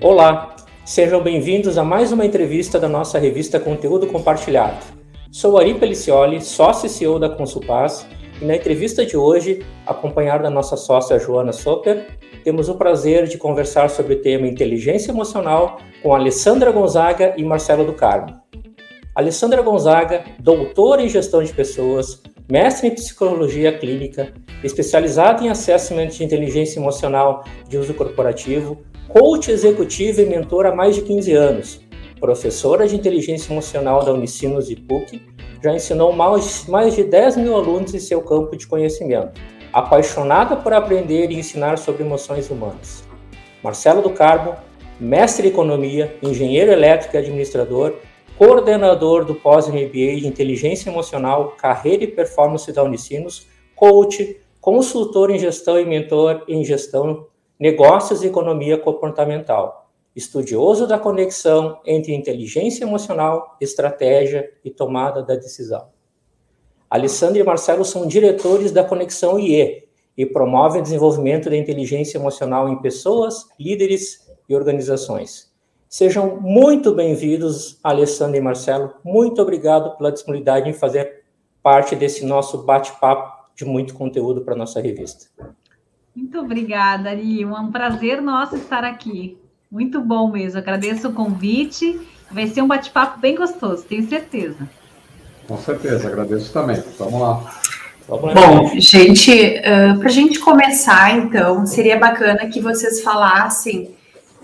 Olá, sejam bem-vindos a mais uma entrevista da nossa revista Conteúdo Compartilhado. Sou Ari Pelicioli, sócio e CEO da Consulpaz, e na entrevista de hoje, acompanhado da nossa sócia Joana Soper, temos o prazer de conversar sobre o tema inteligência emocional com Alessandra Gonzaga e Marcelo do Carmo. Alessandra Gonzaga, doutora em gestão de pessoas, mestre em psicologia clínica, especializada em assessment de inteligência emocional de uso corporativo, coach executivo e mentor há mais de 15 anos, professora de inteligência emocional da Unicinos e PUC, já ensinou mais, mais de 10 mil alunos em seu campo de conhecimento, apaixonada por aprender e ensinar sobre emoções humanas. Marcelo do Carmo, mestre em economia, engenheiro elétrico e administrador, coordenador do pós-MBA de inteligência emocional, carreira e performance da Unicinos, coach, consultor em gestão e mentor em gestão negócios e economia comportamental, estudioso da conexão entre inteligência emocional, estratégia e tomada da decisão. Alessandro e Marcelo são diretores da Conexão IE e promovem o desenvolvimento da inteligência emocional em pessoas, líderes e organizações. Sejam muito bem-vindos, Alessandro e Marcelo. Muito obrigado pela disponibilidade em fazer parte desse nosso bate-papo de muito conteúdo para a nossa revista. Muito obrigada, Ari. É um prazer nosso estar aqui. Muito bom mesmo. Agradeço o convite. Vai ser um bate-papo bem gostoso, tenho certeza. Com certeza, agradeço também. Vamos lá. Bom, gente, uh, para a gente começar, então, seria bacana que vocês falassem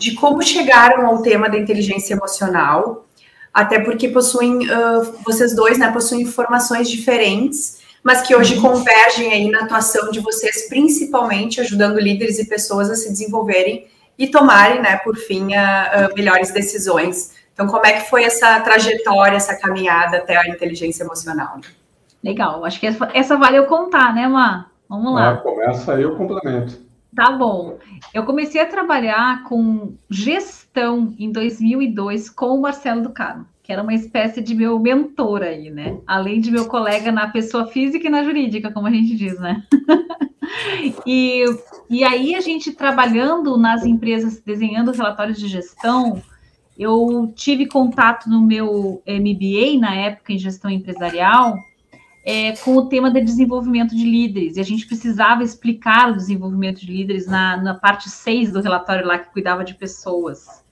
de como chegaram ao tema da inteligência emocional, até porque possuem, uh, vocês dois, né, possuem informações diferentes mas que hoje uhum. convergem aí na atuação de vocês, principalmente ajudando líderes e pessoas a se desenvolverem e tomarem, né, por fim, a, a melhores decisões. Então, como é que foi essa trajetória, essa caminhada até a inteligência emocional? Legal, acho que essa, essa valeu contar, né, Má? Vamos lá. Ah, começa aí o complemento. Tá bom. Eu comecei a trabalhar com gestão em 2002 com o Marcelo do Carmo que era uma espécie de meu mentor aí, né? Além de meu colega na pessoa física e na jurídica, como a gente diz, né? e, e aí a gente trabalhando nas empresas, desenhando relatórios de gestão, eu tive contato no meu MBA, na época em gestão empresarial, é, com o tema de desenvolvimento de líderes. E a gente precisava explicar o desenvolvimento de líderes na, na parte 6 do relatório lá, que cuidava de pessoas.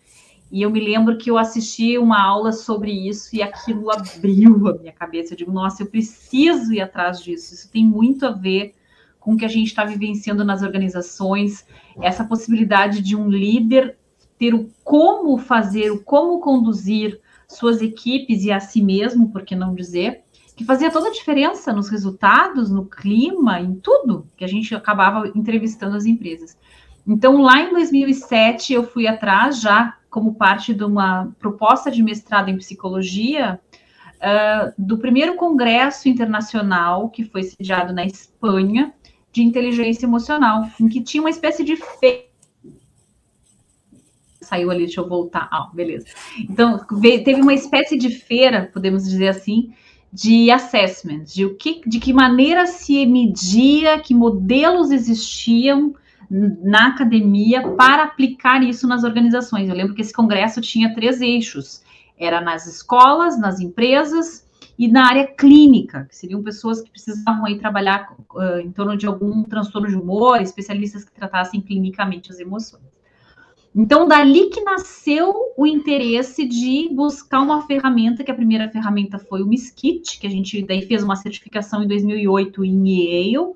E eu me lembro que eu assisti uma aula sobre isso e aquilo abriu a minha cabeça. Eu digo, nossa, eu preciso ir atrás disso. Isso tem muito a ver com o que a gente está vivenciando nas organizações, essa possibilidade de um líder ter o como fazer, o como conduzir suas equipes e a si mesmo, por que não dizer, que fazia toda a diferença nos resultados, no clima, em tudo que a gente acabava entrevistando as empresas. Então, lá em 2007, eu fui atrás, já como parte de uma proposta de mestrado em psicologia, uh, do primeiro congresso internacional que foi sediado na Espanha de inteligência emocional, em que tinha uma espécie de feira. Saiu ali, deixa eu voltar. Ah, beleza. Então, teve uma espécie de feira, podemos dizer assim, de assessment, de, o que, de que maneira se media, que modelos existiam na academia para aplicar isso nas organizações. Eu lembro que esse congresso tinha três eixos: era nas escolas, nas empresas e na área clínica, que seriam pessoas que precisavam aí trabalhar uh, em torno de algum transtorno de humor, especialistas que tratassem clinicamente as emoções. Então, dali que nasceu o interesse de buscar uma ferramenta, que a primeira ferramenta foi o Miskit, que a gente daí fez uma certificação em 2008 em Yale,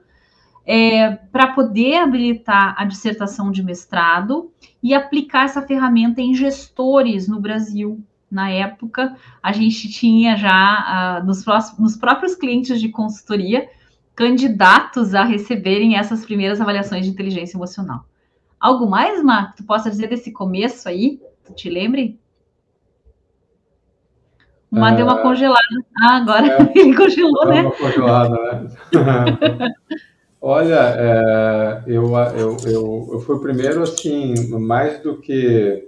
é, para poder habilitar a dissertação de mestrado e aplicar essa ferramenta em gestores no Brasil. Na época, a gente tinha já uh, nos, nos próprios clientes de consultoria candidatos a receberem essas primeiras avaliações de inteligência emocional. Algo mais, Mar, que tu possa dizer desse começo aí? Tu te lembre? O Mar deu uma é. congelada. Ah, agora é, ele congelou, né? Uma congelada, né? Olha, é, eu, eu, eu, eu fui o primeiro, assim, mais do que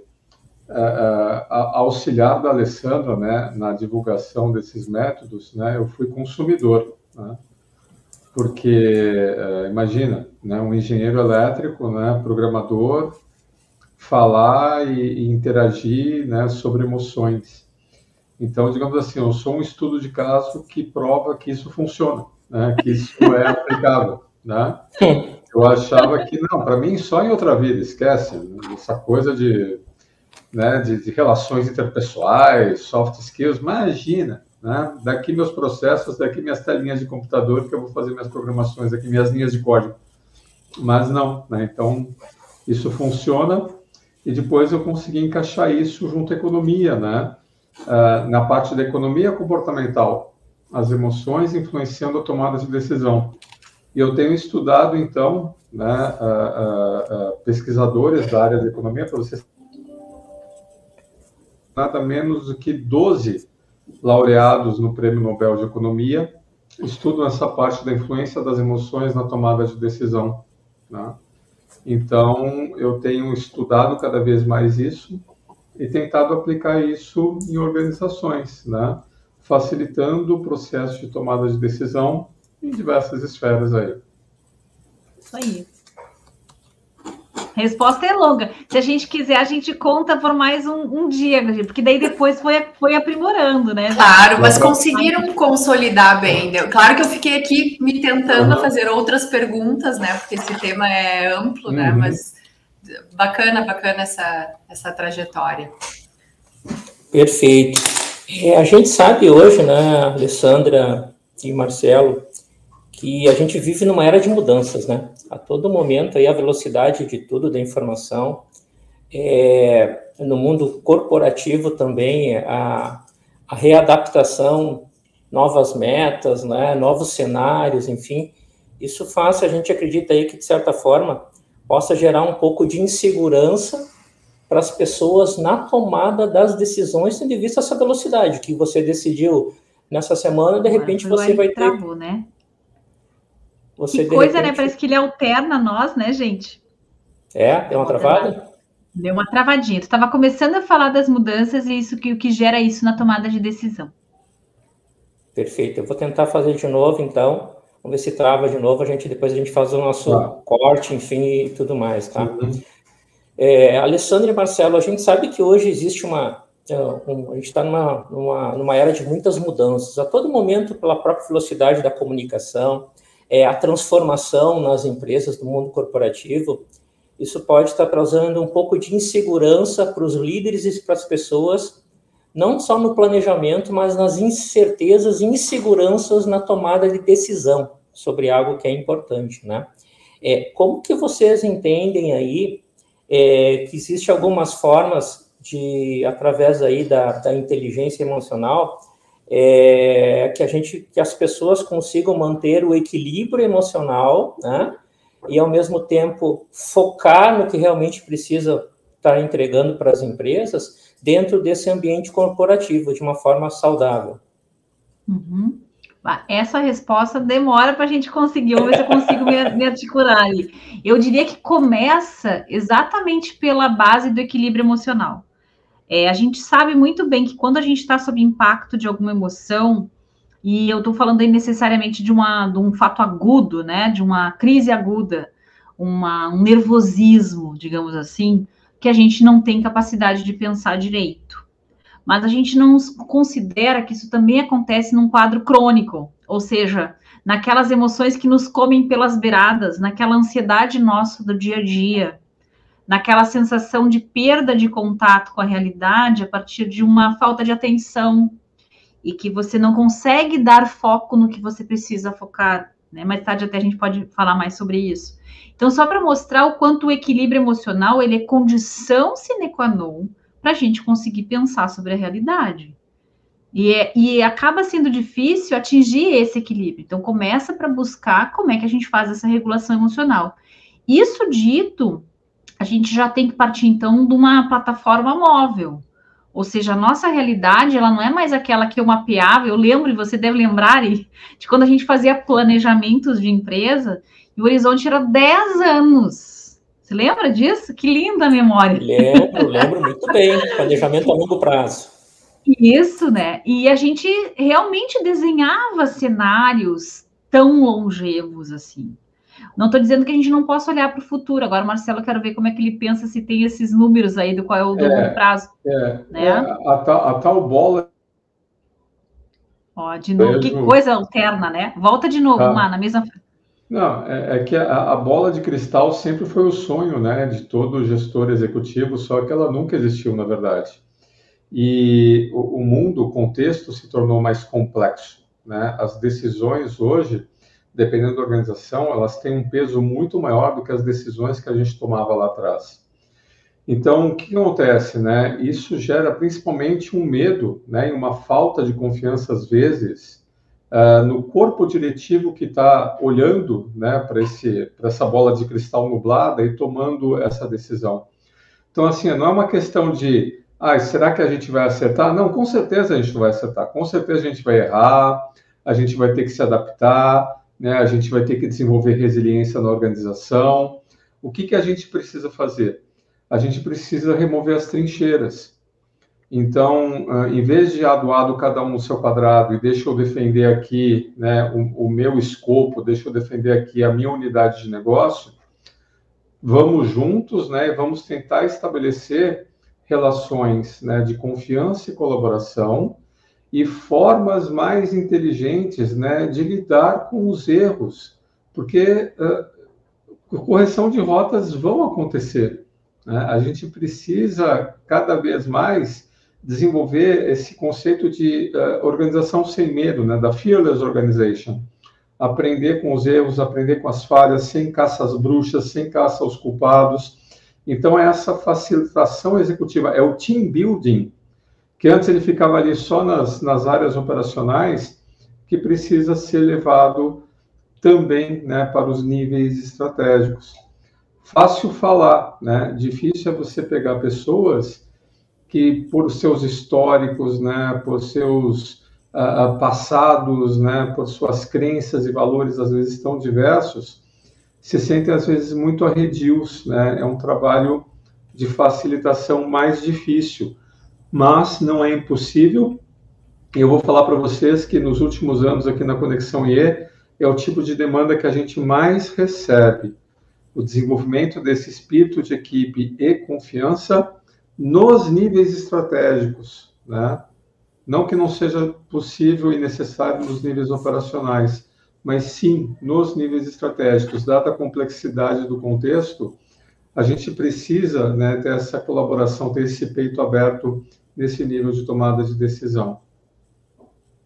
é, é, auxiliar do Alessandro, né, na divulgação desses métodos, né, eu fui consumidor, né, porque uh, imagina, né, um engenheiro elétrico, né, programador, falar e, e interagir né, sobre emoções. Então, digamos assim, eu sou um estudo de caso que prova que isso funciona, né, que isso é aplicável. Né? Eu achava que, não, para mim só em outra vida, esquece, essa coisa de, né, de, de relações interpessoais, soft skills, imagina, né? Daqui meus processos, daqui minhas telinhas de computador que eu vou fazer minhas programações, aqui minhas linhas de código. Mas não, né? Então, isso funciona e depois eu consegui encaixar isso junto à economia, né? Uh, na parte da economia comportamental, as emoções influenciando a tomada de decisão. E eu tenho estudado, então, né, uh, uh, pesquisadores da área da economia, para vocês nada menos do que 12 laureados no Prêmio Nobel de Economia estudam essa parte da influência das emoções na tomada de decisão. Né? Então, eu tenho estudado cada vez mais isso e tentado aplicar isso em organizações, né? facilitando o processo de tomada de decisão em diversas esferas aí. Isso aí. Resposta é longa. Se a gente quiser, a gente conta por mais um, um dia, porque daí depois foi, foi aprimorando, né? Claro, mas conseguiram consolidar bem. Claro que eu fiquei aqui me tentando uhum. fazer outras perguntas, né? Porque esse tema é amplo, né? uhum. né? Mas bacana, bacana essa, essa trajetória. Perfeito. É, a gente sabe hoje, né, Alessandra e Marcelo, que a gente vive numa era de mudanças, né? A todo momento aí a velocidade de tudo da informação, é, no mundo corporativo também a, a readaptação, novas metas, né? Novos cenários, enfim, isso faz, a gente acredita aí que de certa forma possa gerar um pouco de insegurança para as pessoas na tomada das decisões, tendo em vista essa velocidade que você decidiu nessa semana, de repente você vai ter travou, né? Você, que coisa, né? repente... né? Parece que ele alterna nós, né, gente? É, deu uma travada? Deu uma travadinha. Tu estava começando a falar das mudanças e isso que o que gera isso na tomada de decisão. Perfeito. Eu vou tentar fazer de novo, então. Vamos ver se trava de novo. A gente depois a gente faz o nosso tá. corte, enfim, e tudo mais, tá? Uhum. É, Alessandro e Marcelo, a gente sabe que hoje existe uma é, um, a gente está numa, numa, numa era de muitas mudanças. A todo momento, pela própria velocidade da comunicação, é, a transformação nas empresas do mundo corporativo, isso pode estar trazendo um pouco de insegurança para os líderes e para as pessoas, não só no planejamento, mas nas incertezas e inseguranças na tomada de decisão sobre algo que é importante, né? É, como que vocês entendem aí é, que existe algumas formas de, através aí da, da inteligência emocional, é, que a gente, que as pessoas consigam manter o equilíbrio emocional, né? E ao mesmo tempo focar no que realmente precisa estar entregando para as empresas dentro desse ambiente corporativo de uma forma saudável. Uhum. Essa resposta demora para a gente conseguir, vamos ver se eu consigo me, me articular ali. Eu diria que começa exatamente pela base do equilíbrio emocional. É, a gente sabe muito bem que quando a gente está sob impacto de alguma emoção, e eu estou falando aí necessariamente de, uma, de um fato agudo, né, de uma crise aguda, uma, um nervosismo, digamos assim, que a gente não tem capacidade de pensar direito. Mas a gente não considera que isso também acontece num quadro crônico, ou seja, naquelas emoções que nos comem pelas beiradas, naquela ansiedade nossa do dia a dia, naquela sensação de perda de contato com a realidade a partir de uma falta de atenção e que você não consegue dar foco no que você precisa focar. Né? Mais tarde até a gente pode falar mais sobre isso. Então, só para mostrar o quanto o equilíbrio emocional ele é condição sine qua non para a gente conseguir pensar sobre a realidade. E, é, e acaba sendo difícil atingir esse equilíbrio. Então, começa para buscar como é que a gente faz essa regulação emocional. Isso dito, a gente já tem que partir então de uma plataforma móvel. Ou seja, a nossa realidade, ela não é mais aquela que eu mapeava. Eu lembro, e você deve lembrar, de quando a gente fazia planejamentos de empresa, e o horizonte era 10 anos. Você lembra disso? Que linda a memória. Lembro, lembro muito bem. Planejamento a longo prazo. Isso, né? E a gente realmente desenhava cenários tão longevos assim. Não estou dizendo que a gente não possa olhar para o futuro. Agora, Marcelo, eu quero ver como é que ele pensa se tem esses números aí do qual é o é, longo prazo. É, né? é a, tal, a tal bola. Ó, de novo, que coisa alterna, né? Volta de novo, tá. lá na mesma. Não, é, é que a, a, bola de cristal sempre foi o sonho, né, de todo gestor executivo, só que ela nunca existiu, na verdade. E o, o mundo, o contexto se tornou mais complexo, né? As decisões hoje, dependendo da organização, elas têm um peso muito maior do que as decisões que a gente tomava lá atrás. Então, o que acontece, né? Isso gera principalmente um medo, né, e uma falta de confiança às vezes uh, no corpo diretivo que está olhando né, para essa bola de cristal nublada e tomando essa decisão. Então, assim, não é uma questão de, ah, será que a gente vai acertar? Não, com certeza a gente vai acertar, com certeza a gente vai errar, a gente vai ter que se adaptar, né, a gente vai ter que desenvolver resiliência na organização. O que, que a gente precisa fazer? A gente precisa remover as trincheiras. Então, uh, em vez de adoado cada um no seu quadrado e deixa eu defender aqui né, o, o, meu escopo, deixa eu defender aqui a minha unidade de negócio, vamos juntos né, vamos tentar estabelecer relações né, de confiança e colaboração e formas mais inteligentes né, de lidar com os erros, porque uh, correção de rotas vão acontecer. Né? A gente precisa cada vez mais desenvolver esse conceito de uh, organização sem medo, né, da fearless organization. Aprender com os erros, aprender com as falhas, sem caça às bruxas, sem caça aos culpados. Então, é essa facilitação executiva, é o team building, que antes ele ficava ali só nas, nas áreas operacionais, que precisa ser levado também né, para os níveis estratégicos. Fácil falar, né? difícil é você pegar pessoas que por seus históricos, né, por seus uh, passados, né, por suas crenças e valores às vezes tão diversos, se sentem às vezes muito arredios, né? É um trabalho de facilitação mais difícil, mas não é impossível. Eu vou falar para vocês que nos últimos anos aqui na Conexão IE é o tipo de demanda que a gente mais recebe. O desenvolvimento desse espírito de equipe e confiança nos níveis estratégicos, né? Não que não seja possível e necessário nos níveis operacionais, mas sim nos níveis estratégicos, dada a complexidade do contexto, a gente precisa né, ter essa colaboração, ter esse peito aberto nesse nível de tomada de decisão.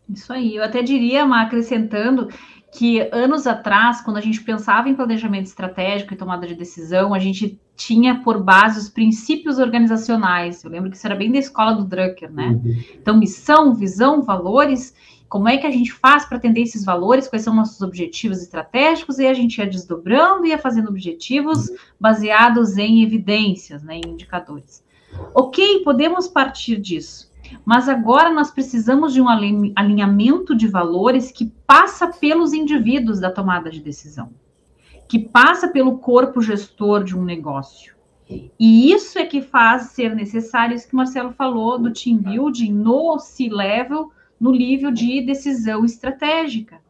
Isso aí, eu até diria, Má, acrescentando, que anos atrás, quando a gente pensava em planejamento estratégico e tomada de decisão, a gente tinha por base os princípios organizacionais. Eu lembro que isso era bem da escola do Drucker, né? Uhum. Então, missão, visão, valores, como é que a gente faz para atender esses valores, quais são nossos objetivos estratégicos, e a gente ia desdobrando e ia fazendo objetivos uhum. baseados em evidências, né, em indicadores. Ok, podemos partir disso. Mas agora nós precisamos de um alinhamento de valores que passa pelos indivíduos da tomada de decisão, que passa pelo corpo gestor de um negócio. E isso é que faz ser necessário isso que o Marcelo falou do team building no C-level, no nível de decisão estratégica.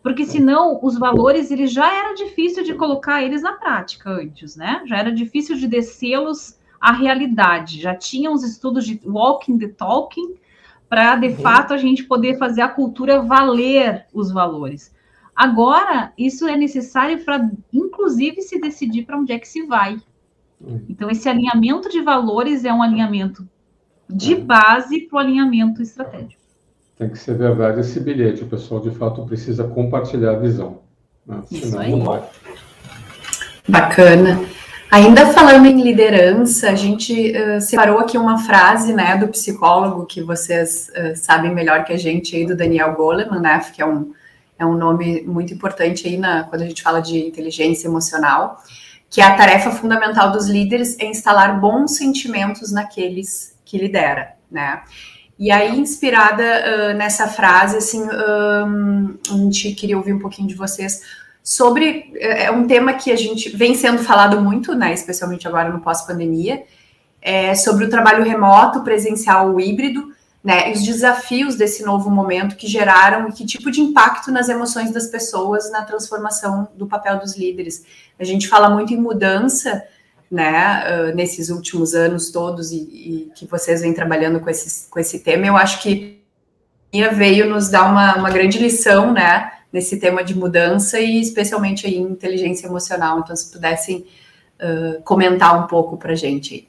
Porque senão os valores ele já era difícil de colocar eles na prática antes, né? Já era difícil de descê-los a realidade. Já tinha uns estudos de walking the talking para de uhum. fato a gente poder fazer a cultura valer os valores. Agora, isso é necessário para, inclusive, se decidir para onde é que se vai. Uhum. Então, esse alinhamento de valores é um alinhamento de uhum. base para o alinhamento estratégico. Tem que ser verdade esse bilhete. O pessoal, de fato, precisa compartilhar a visão. Né? Senão, aí. não vai. Bacana. Ainda falando em liderança, a gente uh, separou aqui uma frase né, do psicólogo que vocês uh, sabem melhor que a gente aí, do Daniel Goleman, né, que é um, é um nome muito importante aí na, quando a gente fala de inteligência emocional, que é a tarefa fundamental dos líderes é instalar bons sentimentos naqueles que lidera, né? E aí, inspirada uh, nessa frase, assim, um, a gente queria ouvir um pouquinho de vocês sobre é, é um tema que a gente vem sendo falado muito, né, especialmente agora no pós-pandemia, é sobre o trabalho remoto, presencial ou híbrido, né? E os desafios desse novo momento que geraram e que tipo de impacto nas emoções das pessoas na transformação do papel dos líderes. A gente fala muito em mudança, né? Uh, nesses últimos anos todos e, e, que vocês vêm trabalhando com esse, com esse tema, eu acho que veio nos dar uma, uma grande lição, né? Nesse tema de mudança e especialmente aí inteligência emocional. Então, se pudessem uh, comentar um pouco para gente.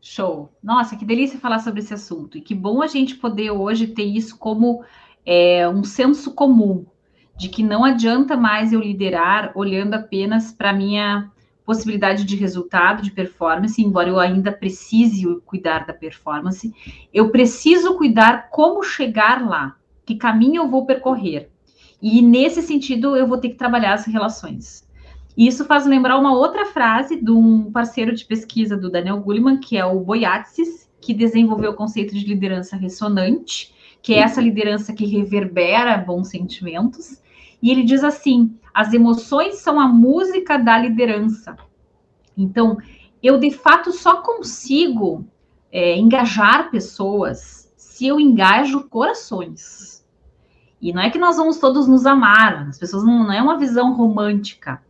Show. Nossa, que delícia falar sobre esse assunto. E que bom a gente poder hoje ter isso como é, um senso comum, de que não adianta mais eu liderar olhando apenas para minha possibilidade de resultado, de performance, embora eu ainda precise cuidar da performance, eu preciso cuidar como chegar lá, que caminho eu vou percorrer. E nesse sentido, eu vou ter que trabalhar as relações. E isso faz lembrar uma outra frase de um parceiro de pesquisa do Daniel Goleman, que é o Boiatsis, que desenvolveu o conceito de liderança ressonante, que é essa liderança que reverbera bons sentimentos. E ele diz assim: as emoções são a música da liderança. Então, eu de fato só consigo é, engajar pessoas se eu engajo corações. E não é que nós vamos todos nos amar, as pessoas não, não é uma visão romântica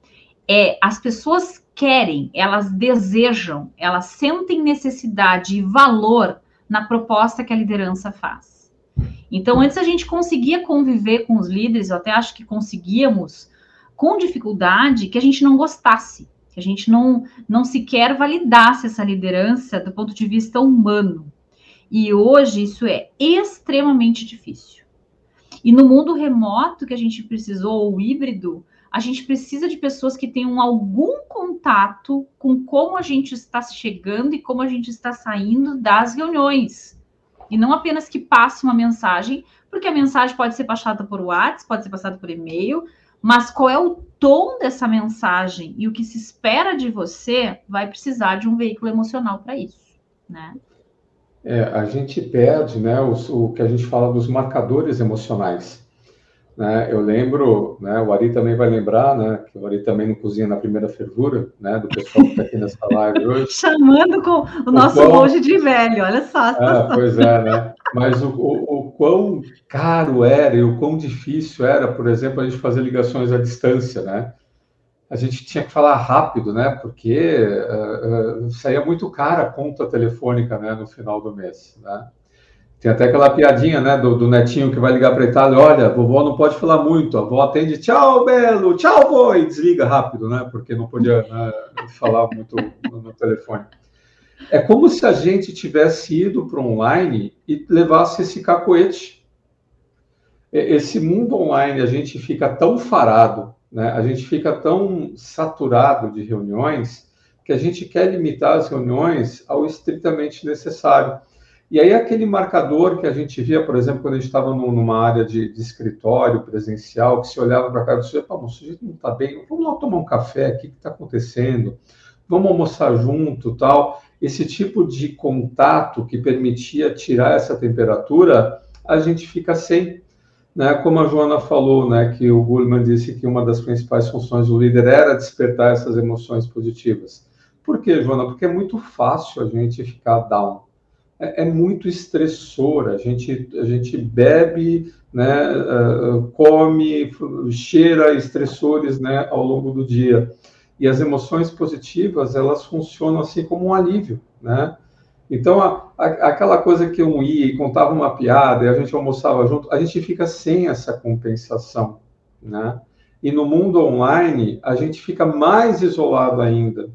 é as pessoas querem, elas desejam, elas sentem necessidade e valor na proposta que a liderança faz. Então, antes a gente conseguia conviver com os líderes, eu até acho que conseguíamos com dificuldade que a gente não gostasse, que a gente não, não sequer validasse essa liderança do ponto de vista humano. E hoje isso é extremamente difícil. E no mundo remoto que a gente precisou, ou híbrido, a gente precisa de pessoas que tenham algum contato com como a gente está chegando e como a gente está saindo das reuniões. E não apenas que passe uma mensagem, porque a mensagem pode ser passada por WhatsApp, pode ser passada por e-mail, mas qual é o tom dessa mensagem e o que se espera de você vai precisar de um veículo emocional para isso, né? É, a gente perde, né, o, o que a gente fala dos marcadores emocionais. Né? Eu lembro, né, o Ari também vai lembrar, né, que o Ari também não cozinha na primeira fervura, né, do pessoal que está aqui nessa live hoje. Chamando com o, o nosso quão... hoje de velho, olha só. É, pois é, né? Mas o, o, o, quão caro era e o quão difícil era, por exemplo, a gente fazer ligações à distância, né? A gente tinha que falar rápido, né? Porque uh, uh, saía muito cara a conta telefônica, né, no final do mês, né? Tem até aquela piadinha, né, do, do netinho que vai ligar para Itália, olha, vovó não pode falar muito, a avó atende, tchau, Belo, tchau, vô, e desliga rápido, né, porque não podia né, falar muito no, no, telefone. É como se a gente tivesse ido para online e levasse esse cacoete. Esse mundo online, a gente fica tão farado, né, a gente fica tão saturado de reuniões, que a gente quer limitar as reuniões ao estritamente necessário. E aí aquele marcador que a gente via, por exemplo, quando a gente estava numa área de, de, escritório presencial, que se olhava para cá e dizia, o sujeito não está bem, vamos lá tomar um café, o que está acontecendo? Vamos almoçar junto, tal. Esse tipo de contato que permitia tirar essa temperatura, a gente fica sem. Né? Como a Joana falou, né, que o Goldman disse que uma das principais funções do líder era despertar essas emoções positivas. Por quê, Joana? Porque é muito fácil a gente ficar down é, é, muito estressor. A gente, a gente bebe, né, uh, come, cheira estressores né, ao longo do dia. E as emoções positivas, elas funcionam assim como um alívio, né? Então, a, a, aquela coisa que um ia e contava uma piada e a gente almoçava junto, a gente fica sem essa compensação, né? E no mundo online, a gente fica mais isolado ainda.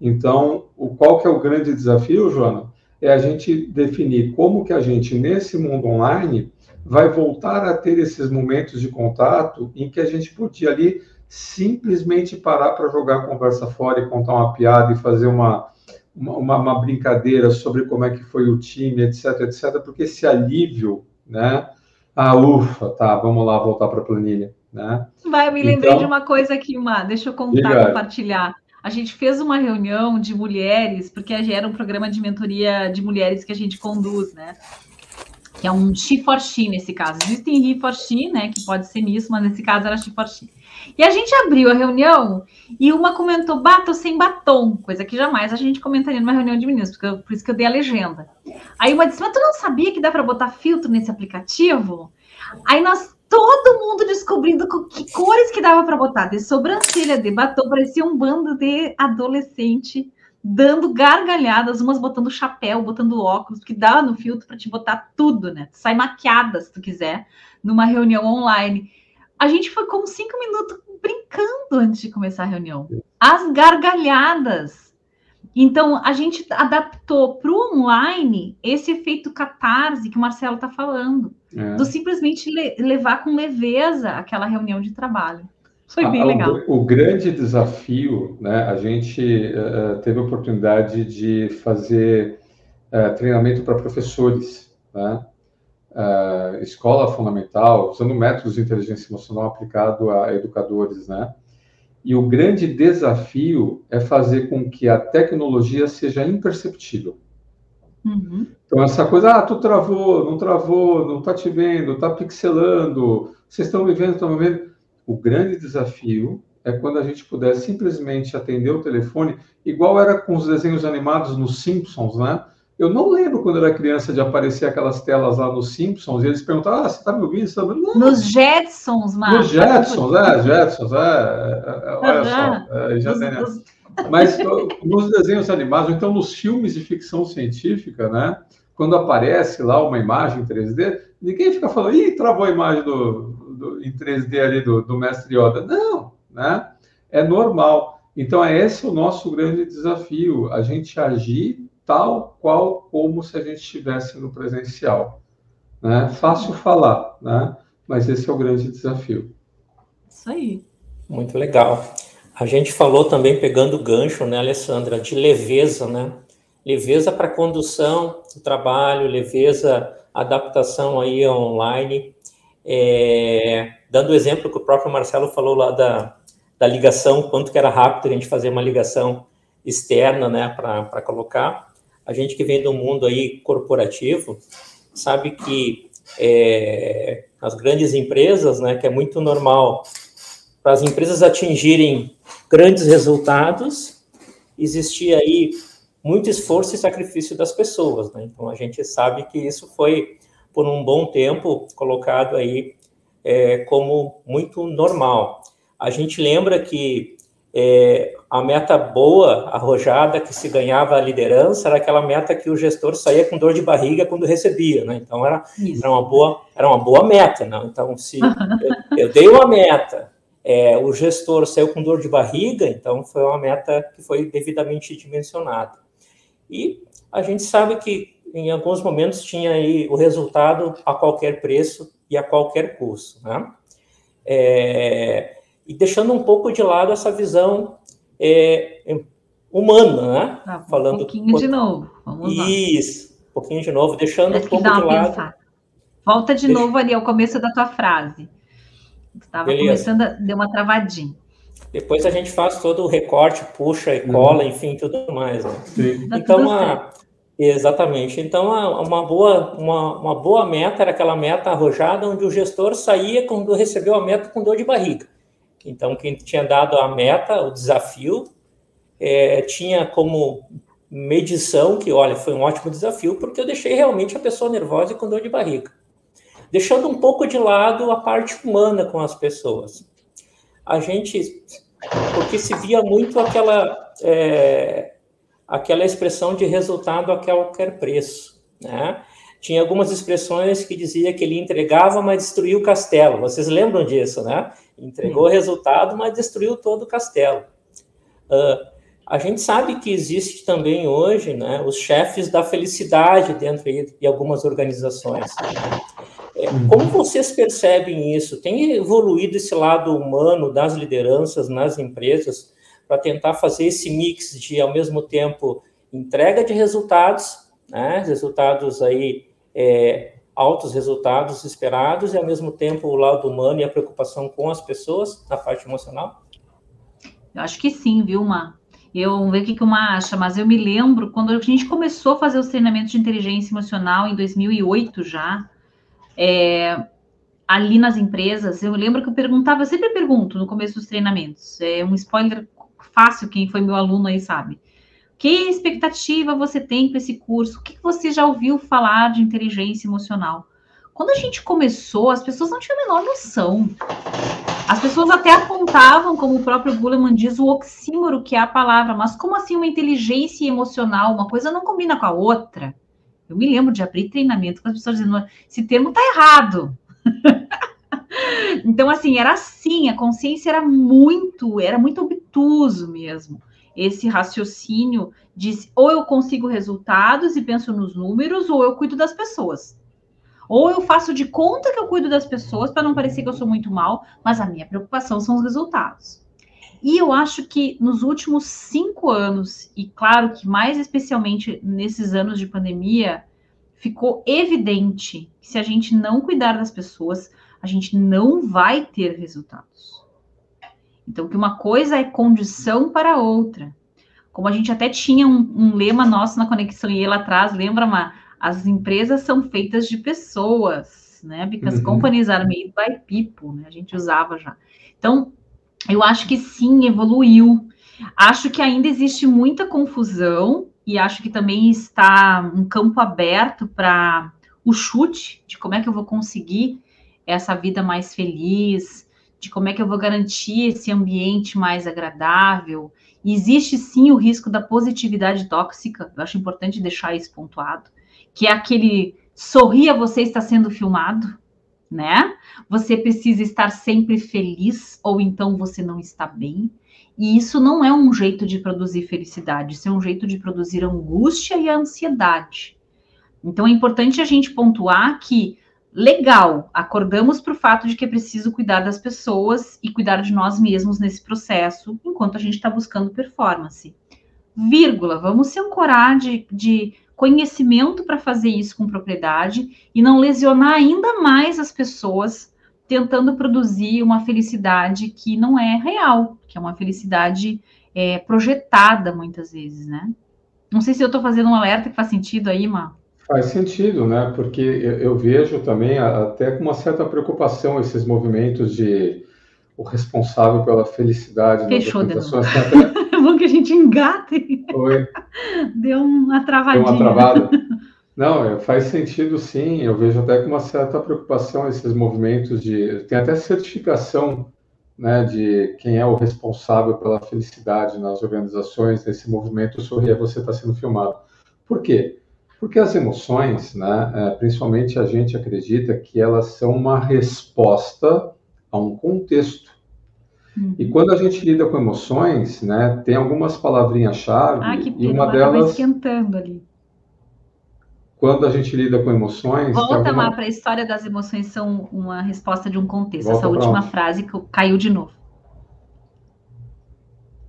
Então, o, qual que é o grande desafio, Joana? é a gente definir como que a gente, nesse mundo online, vai voltar a ter esses momentos de contato em que a gente podia ali simplesmente parar para jogar a conversa fora e contar uma piada e fazer uma, uma, uma, brincadeira sobre como é que foi o time, etc, etc, porque esse alívio, né? Ah, ufa, tá, vamos lá voltar para a planilha, né? Vai, eu me lembrei então, de uma coisa aqui, Má, deixa eu contar, compartilhar a gente fez uma reunião de mulheres, porque era um programa de mentoria de mulheres que a gente conduz, né? Que é um she for she nesse caso. Existem he for she, né? Que pode ser nisso, mas nesse caso era she for she. E a gente abriu a reunião e uma comentou, bato sem batom, coisa que jamais a gente comentaria numa reunião de meninos, porque eu, por isso que eu dei a legenda. Aí uma disse, mas tu não sabia que dá para botar filtro nesse aplicativo? Aí nós, todo mundo descobrindo que cores que dava para botar, de sobrancelha, de batom, parecia um bando de adolescente dando gargalhadas, umas botando chapéu, botando óculos, que dá no filtro para te botar tudo, né? Tu sai maquiada se tu quiser, numa reunião online. A gente foi com cinco minutos brincando antes de começar a reunião. As gargalhadas. Então, a gente adaptou para o online esse efeito catarse que o Marcelo está falando. É. Do simplesmente le levar com leveza aquela reunião de trabalho. Foi bem ah, legal. O, o, grande desafio, né? A gente uh, teve a oportunidade de fazer uh, treinamento para professores, né? Uh, escola fundamental, usando métodos de inteligência emocional aplicado a educadores, né? E o grande desafio é fazer com que a tecnologia seja imperceptível. Uhum. Então, essa coisa, ah, tu travou, não travou, não tá te vendo, tá pixelando, vocês estão me vendo, estão me vendo o grande desafio é quando a gente puder simplesmente atender o telefone, igual era com os desenhos animados nos Simpsons, né? Eu não lembro quando era criança de aparecer aquelas telas lá nos Simpsons e eles perguntavam: Ah, você está me ouvindo? Tá me ouvindo? Nos Jetsons, Marcos. Nos Jetsons, é, Jetsons, é, é, é olha só, é, já tem, né? Mas nos desenhos animados, então nos filmes de ficção científica, né? Quando aparece lá uma imagem em 3D, ninguém fica falando, ih, travou a imagem do, do, em 3D ali do, do mestre Yoda. Não, né? É normal. Então, é esse o nosso grande desafio, a gente agir tal qual como se a gente estivesse no presencial. Né? Fácil falar, né? mas esse é o grande desafio. Isso aí. Muito legal. A gente falou também, pegando o gancho, né, Alessandra, de leveza, né? Leveza para condução do trabalho, leveza, adaptação aí online. É, dando o exemplo que o próprio Marcelo falou lá da, da ligação, quanto que era rápido a gente fazer uma ligação externa, né, para colocar. A gente que vem do mundo aí corporativo, sabe que é, as grandes empresas, né, que é muito normal para as empresas atingirem grandes resultados, existia aí muito esforço e sacrifício das pessoas, né? Então a gente sabe que isso foi por um bom tempo colocado aí é, como muito normal. A gente lembra que é, a meta boa, arrojada, que se ganhava a liderança, era aquela meta que o gestor saía com dor de barriga quando recebia, né? Então era, era uma boa era uma boa meta, né? Então se eu, eu dei uma meta, é, o gestor saiu com dor de barriga, então foi uma meta que foi devidamente dimensionada. E a gente sabe que em alguns momentos tinha aí o resultado a qualquer preço e a qualquer custo, né? É, e deixando um pouco de lado essa visão é, humana, né? Ah, Falando um pouquinho de novo. Vamos lá. Isso, um pouquinho de novo, deixando um pouco de lado. Pensar. Volta de Deixa... novo ali ao começo da tua frase. Estava começando a deu uma travadinha. Depois a gente faz todo o recorte, puxa e cola, uhum. enfim, tudo mais. Né? Então, a, Exatamente. Então, uma boa, uma, uma boa meta era aquela meta arrojada onde o gestor saía quando recebeu a meta com dor de barriga. Então, quem tinha dado a meta, o desafio, é, tinha como medição que, olha, foi um ótimo desafio, porque eu deixei realmente a pessoa nervosa e com dor de barriga. Deixando um pouco de lado a parte humana com as pessoas. A gente, porque se via muito aquela. É, aquela expressão de resultado a qualquer preço. Né? Tinha algumas expressões que dizia que ele entregava, mas destruiu o castelo. Vocês lembram disso, né? Entregou o resultado, mas destruiu todo o castelo. Uh, a gente sabe que existe também hoje né, os chefes da felicidade dentro de algumas organizações. É, como vocês percebem isso? Tem evoluído esse lado humano das lideranças nas empresas para tentar fazer esse mix de, ao mesmo tempo, entrega de resultados, né, resultados aí, é, altos resultados esperados, e ao mesmo tempo o lado humano e a preocupação com as pessoas na parte emocional? Eu acho que sim, viu? Eu vamos ver o que, que uma acha, mas eu me lembro quando a gente começou a fazer os treinamentos de inteligência emocional em 2008 já, é, ali nas empresas, eu lembro que eu perguntava, eu sempre pergunto no começo dos treinamentos, é um spoiler fácil, quem foi meu aluno aí sabe. Que expectativa você tem com esse curso? O que você já ouviu falar de inteligência emocional? Quando a gente começou, as pessoas não tinham a menor noção. As pessoas até apontavam, como o próprio Goleman diz, o oxímoro que é a palavra, mas como assim uma inteligência emocional? Uma coisa não combina com a outra. Eu me lembro de abrir treinamento com as pessoas dizendo: esse termo está errado. então, assim, era assim, a consciência era muito, era muito obtuso mesmo. Esse raciocínio de ou eu consigo resultados e penso nos números, ou eu cuido das pessoas. Ou eu faço de conta que eu cuido das pessoas para não parecer que eu sou muito mal, mas a minha preocupação são os resultados. E eu acho que nos últimos cinco anos, e claro que mais especialmente nesses anos de pandemia, ficou evidente que se a gente não cuidar das pessoas, a gente não vai ter resultados. Então, que uma coisa é condição para outra. Como a gente até tinha um, um lema nosso na Conexão e lá atrás, lembra, Má? As empresas são feitas de pessoas, né? Because uhum. companies are made by people, né? A gente usava já. Então, eu acho que sim, evoluiu. Acho que ainda existe muita confusão e acho que também está um campo aberto para o chute de como é que eu vou conseguir essa vida mais feliz, de como é que eu vou garantir esse ambiente mais agradável. E existe sim o risco da positividade tóxica, eu acho importante deixar isso pontuado, que é aquele sorria, você está sendo filmado, né? Você precisa estar sempre feliz, ou então você não está bem. E isso não é um jeito de produzir felicidade, isso é um jeito de produzir angústia e ansiedade. Então é importante a gente pontuar que, legal, acordamos para o fato de que é preciso cuidar das pessoas e cuidar de nós mesmos nesse processo, enquanto a gente está buscando performance. Vírgula, vamos se ancorar de, de conhecimento para fazer isso com propriedade e não lesionar ainda mais as pessoas tentando produzir uma felicidade que não é real, que é uma felicidade é, projetada muitas vezes, né? Não sei se eu estou fazendo um alerta que faz sentido aí, Ma. Faz sentido, né? Porque eu, eu vejo também até com uma certa preocupação esses movimentos de o responsável pela felicidade Fechou, nas organizações. É bom que a gente engate. Oi. Deu uma travadinha. Deu uma travada. Não, é, faz sentido sim. Eu vejo até com uma certa preocupação esses movimentos de. Tem até certificação né, de quem é o responsável pela felicidade nas organizações, nesse movimento Sorria, você está sendo filmado. Por quê? Porque as emoções, né, é, principalmente a gente acredita que elas são uma resposta a um contexto. E uhum. quando a gente lida com emoções, né, tem algumas palavrinhas-chave ah, que e uma delas esquentando ali quando a gente lida com emoções. Volta alguma... lá para a história das emoções são uma resposta de um contexto. Volta Essa última onde? frase que caiu de novo.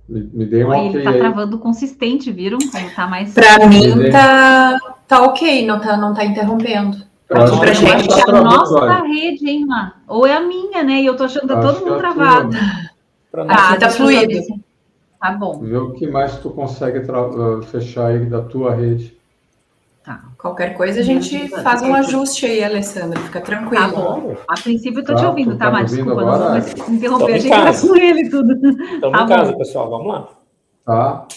Me, me dê um Ele está travando consistente, viram? Como tá mais. Para mim tá, tá ok, não tá, não tá interrompendo. Aqui pra gente é a nossa rede, hein, Má? Ou é a minha, né? E eu tô achando que tá todo mundo é travado. Ah, tá fluido. Tá bom. Vê o que mais tu consegue fechar aí da tua rede. Tá. Qualquer coisa a gente faz um ajuste aí, Alessandra, fica tranquilo. Tá bom. A princípio eu tô tá, te ouvindo, tá, Mas Desculpa, agora? não vou interromper, a gente tá com ele tudo. Estamos tá em casa, pessoal, vamos lá. Tá.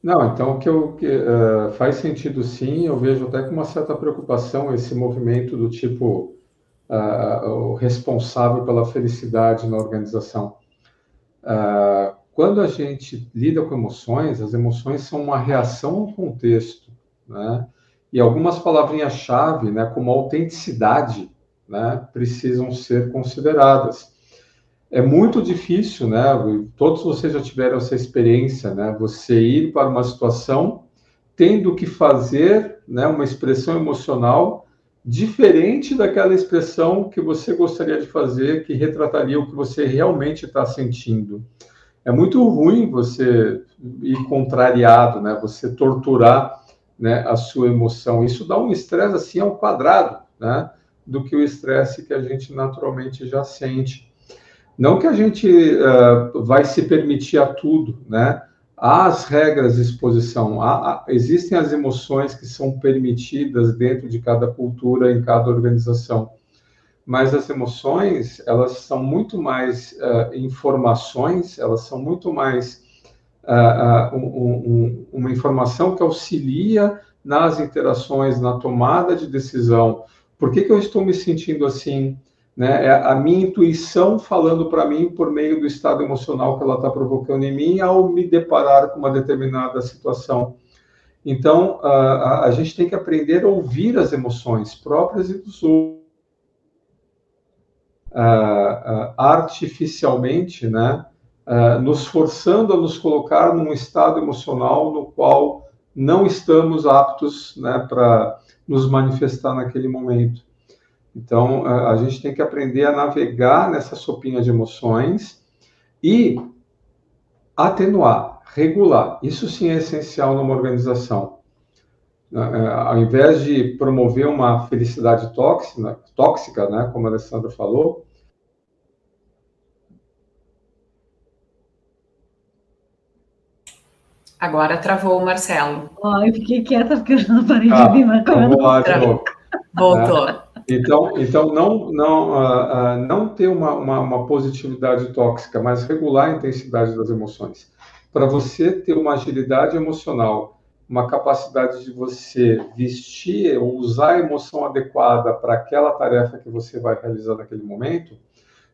Não, então que eu que, uh, faz sentido sim, eu vejo até com uma certa preocupação esse movimento do tipo uh, o responsável pela felicidade na organização. Uh, quando a gente lida com emoções, as emoções são uma reação ao contexto, né? E algumas palavrinhas-chave, né, como autenticidade, né, precisam ser consideradas. É muito difícil, né? Todos vocês já tiveram essa experiência, né? Você ir para uma situação tendo que fazer, né, uma expressão emocional diferente daquela expressão que você gostaria de fazer, que retrataria o que você realmente está sentindo. É muito ruim você ir contrariado, né? Você torturar né, a sua emoção. Isso dá um estresse assim ao quadrado, né, do que o estresse que a gente naturalmente já sente. Não que a gente uh, vai se permitir a tudo, né? Há as regras de exposição, há, há, existem as emoções que são permitidas dentro de cada cultura, em cada organização. mas as emoções, elas são muito mais uh, informações, elas são muito mais uh, uh, um, um, uma informação que auxilia nas interações, na tomada de decisão. Por que, que eu estou me sentindo assim? Né? É a minha intuição falando para mim por meio do estado emocional que ela está provocando em mim ao me deparar com uma determinada situação. Então, a, a gente tem que aprender a ouvir as emoções próprias e dos outros uh, artificialmente, né, uh, nos forçando a nos colocar num estado emocional no qual não estamos aptos né, para nos manifestar naquele momento. Então, a gente tem que aprender a navegar nessa sopinha de emoções e atenuar, regular. Isso sim é essencial numa organização. Ao invés de promover uma felicidade tóxica, tóxica, né, como a Alessandra falou, Agora travou o Marcelo. Oh, eu fiquei quieta porque eu não parei ah, de vir, mas vamos lá de novo. Voltou. É. Então, então não, não, uh, uh, não ter uma, uma, uma, positividade tóxica, mas regular a intensidade das emoções. Para você ter uma agilidade emocional, uma capacidade de você vestir ou usar a emoção adequada para aquela tarefa que você vai realizar naquele momento,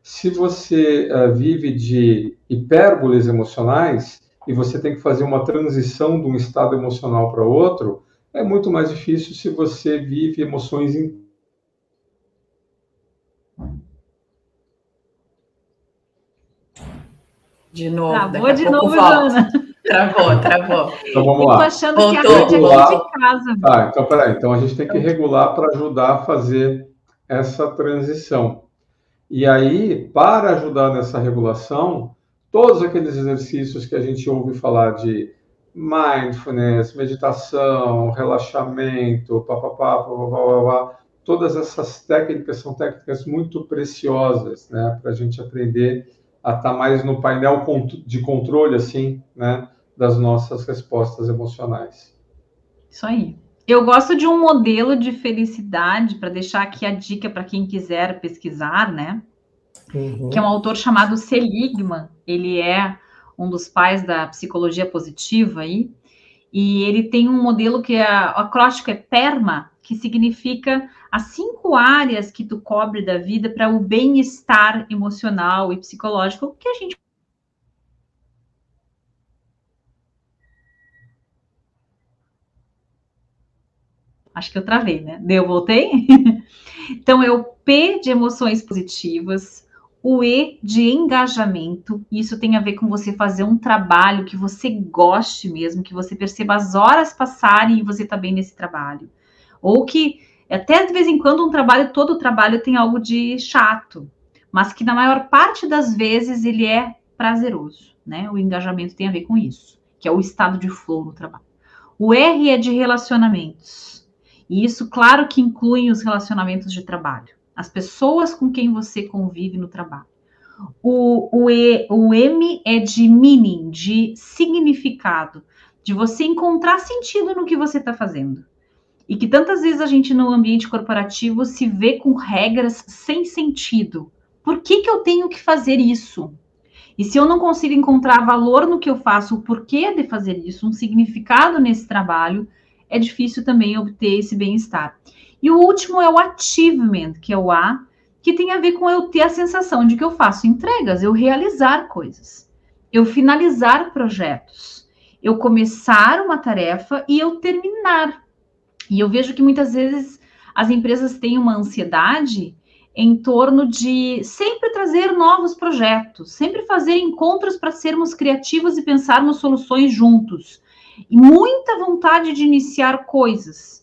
se você uh, vive de hipérboles emocionais, e você tem que fazer uma transição de um estado emocional para outro, é muito mais difícil se você vive emoções in... De novo, travou de novo, Jana. Travou, travou. Então vamos lá. Eu tô achando Voltou. que a rede é aqui de casa. Tá, então peraí. Então a gente tem que regular para ajudar a fazer essa transição. E aí, para ajudar nessa regulação, todos aqueles exercícios que a gente ouve falar de mindfulness, meditação, relaxamento, papapá, papapá, todas essas técnicas são técnicas muito preciosas, né, para a gente aprender a estar tá mais no painel de controle, assim, né, das nossas respostas emocionais. Isso aí. Eu gosto de um modelo de felicidade, para deixar aqui a dica para quem quiser pesquisar, né? Uhum. que é um autor chamado Seligman. Ele é um dos pais da psicologia positiva aí, e ele tem um modelo que é, o acróstico é PERMA, que significa as cinco áreas que tu cobre da vida para o bem-estar emocional e psicológico, que a gente Acho que eu travei, né? Deu, voltei? então, é o P de emoções positivas, o E de engajamento, isso tem a ver com você fazer um trabalho que você goste mesmo, que você perceba as horas passarem e você tá bem nesse trabalho. Ou que até de vez em quando um trabalho, todo trabalho tem algo de chato, mas que na maior parte das vezes ele é prazeroso, né? O engajamento tem a ver com isso, que é o estado de flow no trabalho. O R é de relacionamentos. E isso, claro que inclui os relacionamentos de trabalho as pessoas com quem você convive no trabalho. O, o, e, o M é de meaning, de significado, de você encontrar sentido no que você está fazendo. E que tantas vezes a gente no ambiente corporativo se vê com regras sem sentido. Por que, que eu tenho que fazer isso? E se eu não consigo encontrar valor no que eu faço, o porquê de fazer isso, um significado nesse trabalho, é difícil também obter esse bem-estar. E o último é o achievement, que é o A, que tem a ver com eu ter a sensação de que eu faço entregas, eu realizar coisas, eu finalizar projetos, eu começar uma tarefa e eu terminar. E eu vejo que muitas vezes as empresas têm uma ansiedade em torno de sempre trazer novos projetos, sempre fazer encontros para sermos criativos e pensarmos soluções juntos. E muita vontade de iniciar coisas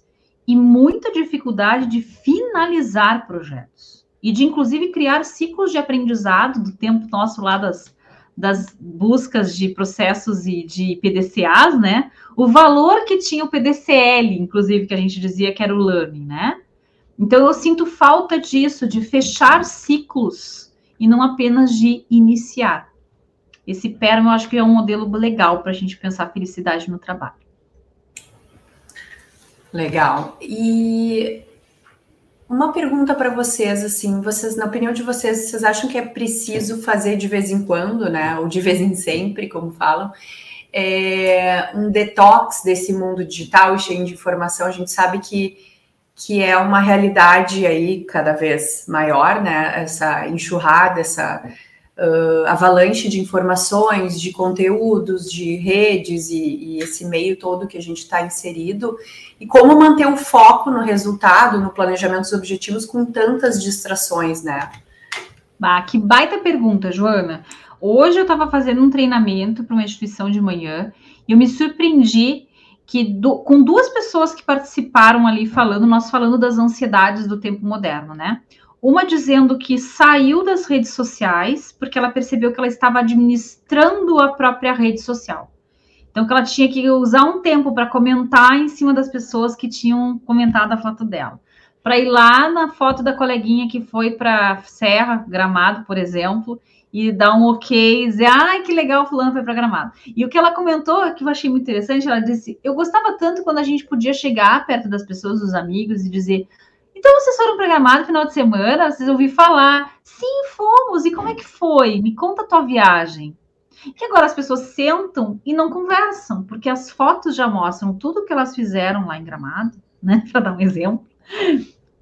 e muita dificuldade de finalizar projetos e de inclusive criar ciclos de aprendizado do tempo nosso lá das, das buscas de processos e de PDCAs, né? O valor que tinha o PDCL, inclusive, que a gente dizia que era o learning, né? Então eu sinto falta disso, de fechar ciclos e não apenas de iniciar. Esse PERM eu acho que é um modelo legal para a gente pensar felicidade no trabalho. Legal. E Uma pergunta para vocês, assim, vocês, na opinião de vocês, vocês acham que é preciso fazer de vez em quando, né, ou de vez em sempre, como falam, é, um detox desse mundo digital e cheio de informação? A gente sabe que, que é uma realidade aí cada vez maior, né, essa enxurrada, essa uh, avalanche de informações, de conteúdos, de redes e, e esse meio todo que a gente está inserido, e como manter o foco no resultado, no planejamento dos objetivos com tantas distrações, né? Bah, que baita pergunta, Joana. Hoje eu estava fazendo um treinamento para uma instituição de manhã e eu me surpreendi que do, com duas pessoas que participaram ali falando, nós falando das ansiedades do tempo moderno, né? Uma dizendo que saiu das redes sociais porque ela percebeu que ela estava administrando a própria rede social. Então, que ela tinha que usar um tempo para comentar em cima das pessoas que tinham comentado a foto dela. Para ir lá na foto da coleguinha que foi para Serra, Gramado, por exemplo, e dar um ok, dizer, ai, que legal, fulano foi para Gramado. E o que ela comentou, que eu achei muito interessante, ela disse, eu gostava tanto quando a gente podia chegar perto das pessoas, dos amigos, e dizer, então vocês foram programados no final de semana? Vocês ouviram falar? Sim, fomos. E como é que foi? Me conta a tua viagem. Que agora as pessoas sentam e não conversam, porque as fotos já mostram tudo que elas fizeram lá em Gramado, né? Para dar um exemplo.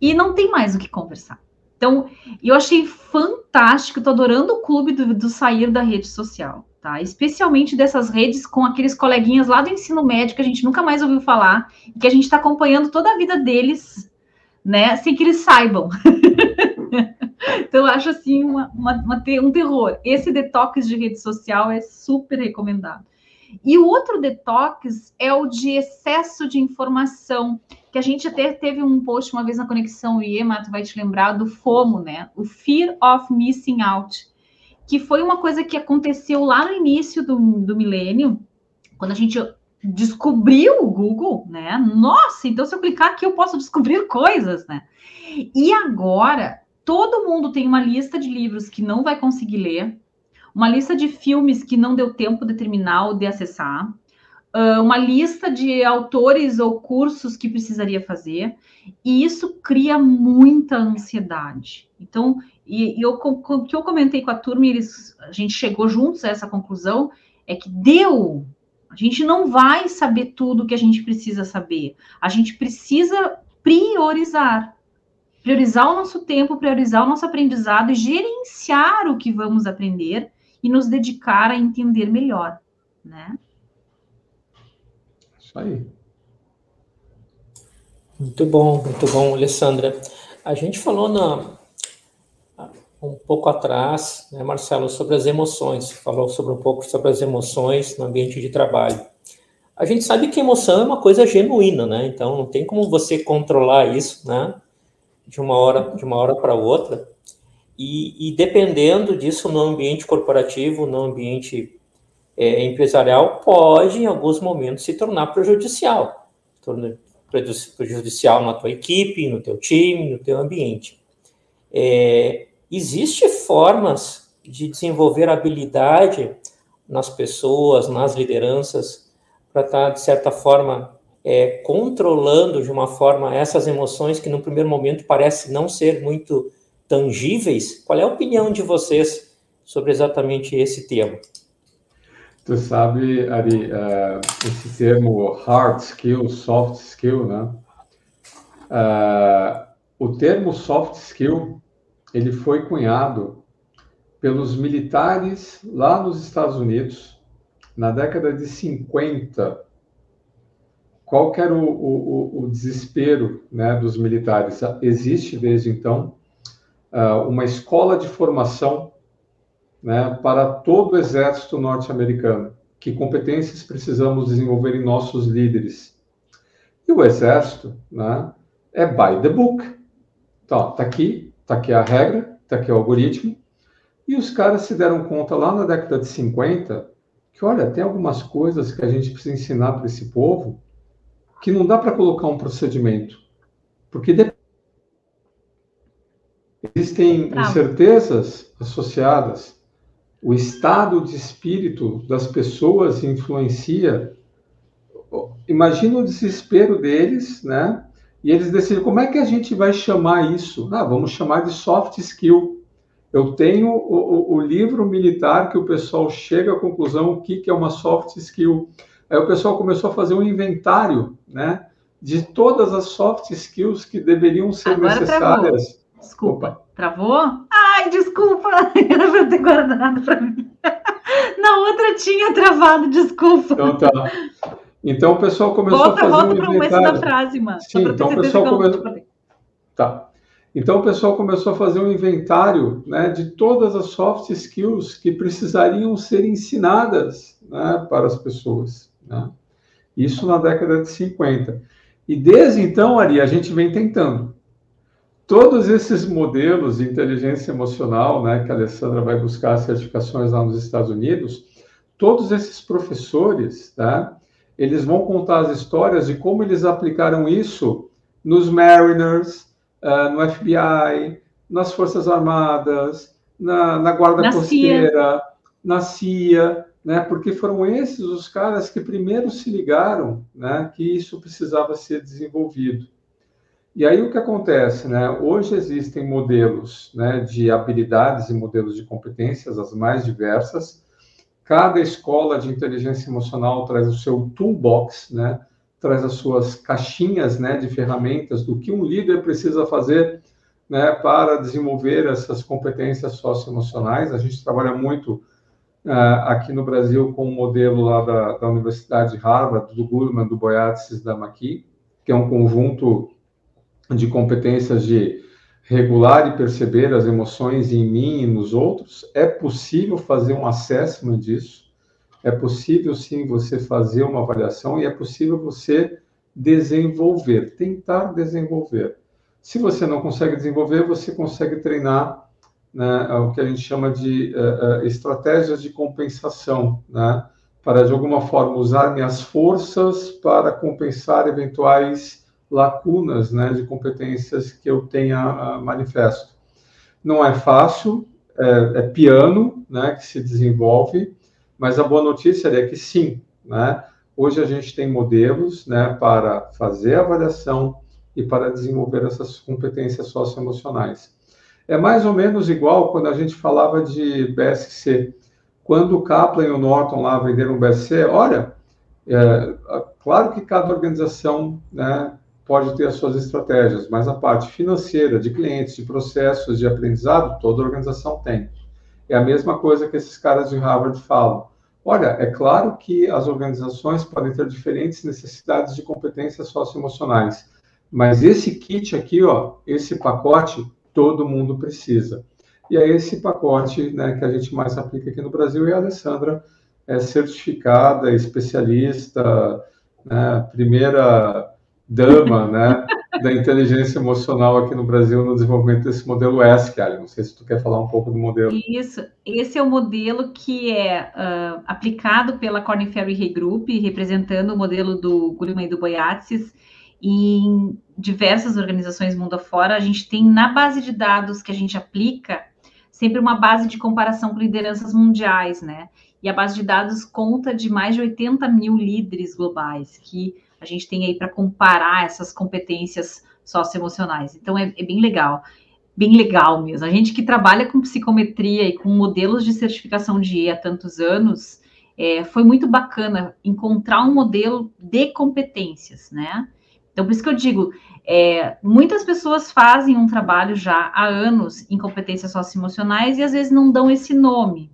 E não tem mais o que conversar. Então, eu achei fantástico, estou adorando o clube do, do sair da rede social, tá? Especialmente dessas redes com aqueles coleguinhas lá do ensino médio que a gente nunca mais ouviu falar, e que a gente está acompanhando toda a vida deles né? Sem que eles saibam. então, eu acho assim uma, uma, uma, um terror. Esse detox de rede social é super recomendado. E o outro detox é o de excesso de informação, que a gente até teve um post uma vez na Conexão IEMA, tu vai te lembrar do FOMO, né? O Fear of Missing Out, que foi uma coisa que aconteceu lá no início do, do milênio, quando a gente descobriu o Google, né? Nossa, então se eu clicar aqui eu posso descobrir coisas, né? E agora todo mundo tem uma lista de livros que não vai conseguir ler, uma lista de filmes que não deu tempo de terminar ou de acessar, uma lista de autores ou cursos que precisaria fazer, e isso cria muita ansiedade. Então, e, e eu, o que eu comentei com a turma, eles, a gente chegou juntos a essa conclusão, é que deu a gente não vai saber tudo que a gente precisa saber. A gente precisa priorizar. Priorizar o nosso tempo, priorizar o nosso aprendizado e gerenciar o que vamos aprender e nos dedicar a entender melhor, né? Isso aí. Muito bom, muito bom, Alessandra. A gente falou na, um pouco atrás, né, Marcelo, sobre as emoções. Falou sobre um pouco sobre as emoções no ambiente de trabalho. A gente sabe que emoção é uma coisa genuína, né? Então não tem como você controlar isso, né? De uma hora de uma hora para outra. E, e, dependendo disso no ambiente corporativo, no ambiente é, empresarial, pode em alguns momentos se tornar prejudicial, torna prejudicial na tua equipe, no teu time, no teu ambiente. É, Existem formas de desenvolver habilidade nas pessoas, nas lideranças, para estar, tá, de certa forma, é, controlando de uma forma essas emoções que, no primeiro momento, parecem não ser muito tangíveis. Qual é a opinião de vocês sobre exatamente esse tema? Tu sabe, Ari, uh, esse termo hard skill, soft skill, né? Uh, o termo soft skill ele foi cunhado pelos militares lá nos Estados Unidos na década de 50. Qual que era o, o, o desespero né, dos militares? Existe desde então ah, uma escola de formação né, para todo o exército norte-americano. Que competências precisamos desenvolver em nossos líderes? E o exército né, é by the book. Então, está aqui, Está aqui a regra, está aqui o algoritmo. E os caras se deram conta lá na década de 50 que, olha, tem algumas coisas que a gente precisa ensinar para esse povo que não dá para colocar um procedimento. Porque existem incertezas associadas. O estado de espírito das pessoas influencia. Imagina o desespero deles, né? E eles decidem como é que a gente vai chamar isso. Ah, vamos chamar de soft skill. Eu tenho o, o, o livro militar que o pessoal chega à conclusão o que, que é uma soft skill. Aí o pessoal começou a fazer um inventário, né, de todas as soft skills que deveriam ser Agora necessárias. Travou. Desculpa, Opa. travou? Ai, desculpa, eu vou ter guardado para mim. Na outra tinha travado, desculpa. Então tá. Então o pessoal começou volta, a fazer volta um inventário. Volta para o começo da frase, mano. Sim, então o pessoal começou... Tá. Então o pessoal começou a fazer um inventário né, de todas as soft skills que precisariam ser ensinadas né, para as pessoas. Né? Isso na década de 50. E desde então, Ari, a gente vem tentando. Todos esses modelos de inteligência emocional, né, que a Alessandra vai buscar certificações lá nos Estados Unidos, todos esses professores, tá, eles vão contar as histórias de como eles aplicaram isso nos Mariners, uh, no FBI, nas Forças Armadas, na, na Guarda na Costeira, CIA. na CIA, né? Porque foram esses os caras que primeiro se ligaram, né? Que isso precisava ser desenvolvido. E aí o que acontece, né? Hoje existem modelos, né? De habilidades e modelos de competências as mais diversas. Cada escola de inteligência emocional traz o seu toolbox, né? traz as suas caixinhas né, de ferramentas do que um líder precisa fazer né, para desenvolver essas competências socioemocionais. A gente trabalha muito uh, aqui no Brasil com o um modelo lá da, da, Universidade de Harvard, do Goleman, do Boyatzis, da McKee, que é um conjunto de competências de regular e perceber as emoções em mim e nos outros. É possível fazer um assessment disso é possível sim você fazer uma avaliação e é possível você desenvolver, tentar desenvolver. Se você não consegue desenvolver, você consegue treinar né, o que a gente chama de uh, uh, estratégias de compensação, né, para de alguma forma usar minhas forças para compensar eventuais lacunas né, de competências que eu tenha uh, manifesto. Não é fácil, é, é piano né, que se desenvolve, mas a boa notícia é que sim, né? Hoje a gente tem modelos, né, para fazer avaliação e para desenvolver essas competências socioemocionais. É mais ou menos igual quando a gente falava de BSC. Quando o Kaplan e o Norton lá venderam o BSC, olha, é, claro que cada organização né, pode ter as suas estratégias, mas a parte financeira, de clientes, de processos, de aprendizado, toda organização tem. É a mesma coisa que esses caras de Harvard falam. Olha, é claro que as organizações podem ter diferentes necessidades de competências socioemocionais, mas esse kit aqui, ó, esse pacote, todo mundo precisa. E é esse pacote né, que a gente mais aplica aqui no Brasil, e a Alessandra é certificada, especialista, né, primeira dama, né, da inteligência emocional aqui no Brasil no desenvolvimento desse modelo ESC, Ali. Não sei se tu quer falar um pouco do modelo. Isso, esse é o modelo que é uh, aplicado pela Corn Ferry Regroup, representando o modelo do Gulliman e do Boyatzis, em diversas organizações mundo afora. A gente tem na base de dados que a gente aplica sempre uma base de comparação com lideranças mundiais, né? E a base de dados conta de mais de 80 mil líderes globais que a gente tem aí para comparar essas competências socioemocionais. Então é, é bem legal, bem legal mesmo. A gente que trabalha com psicometria e com modelos de certificação de E há tantos anos, é, foi muito bacana encontrar um modelo de competências, né? Então, por isso que eu digo, é, muitas pessoas fazem um trabalho já há anos em competências socioemocionais e às vezes não dão esse nome,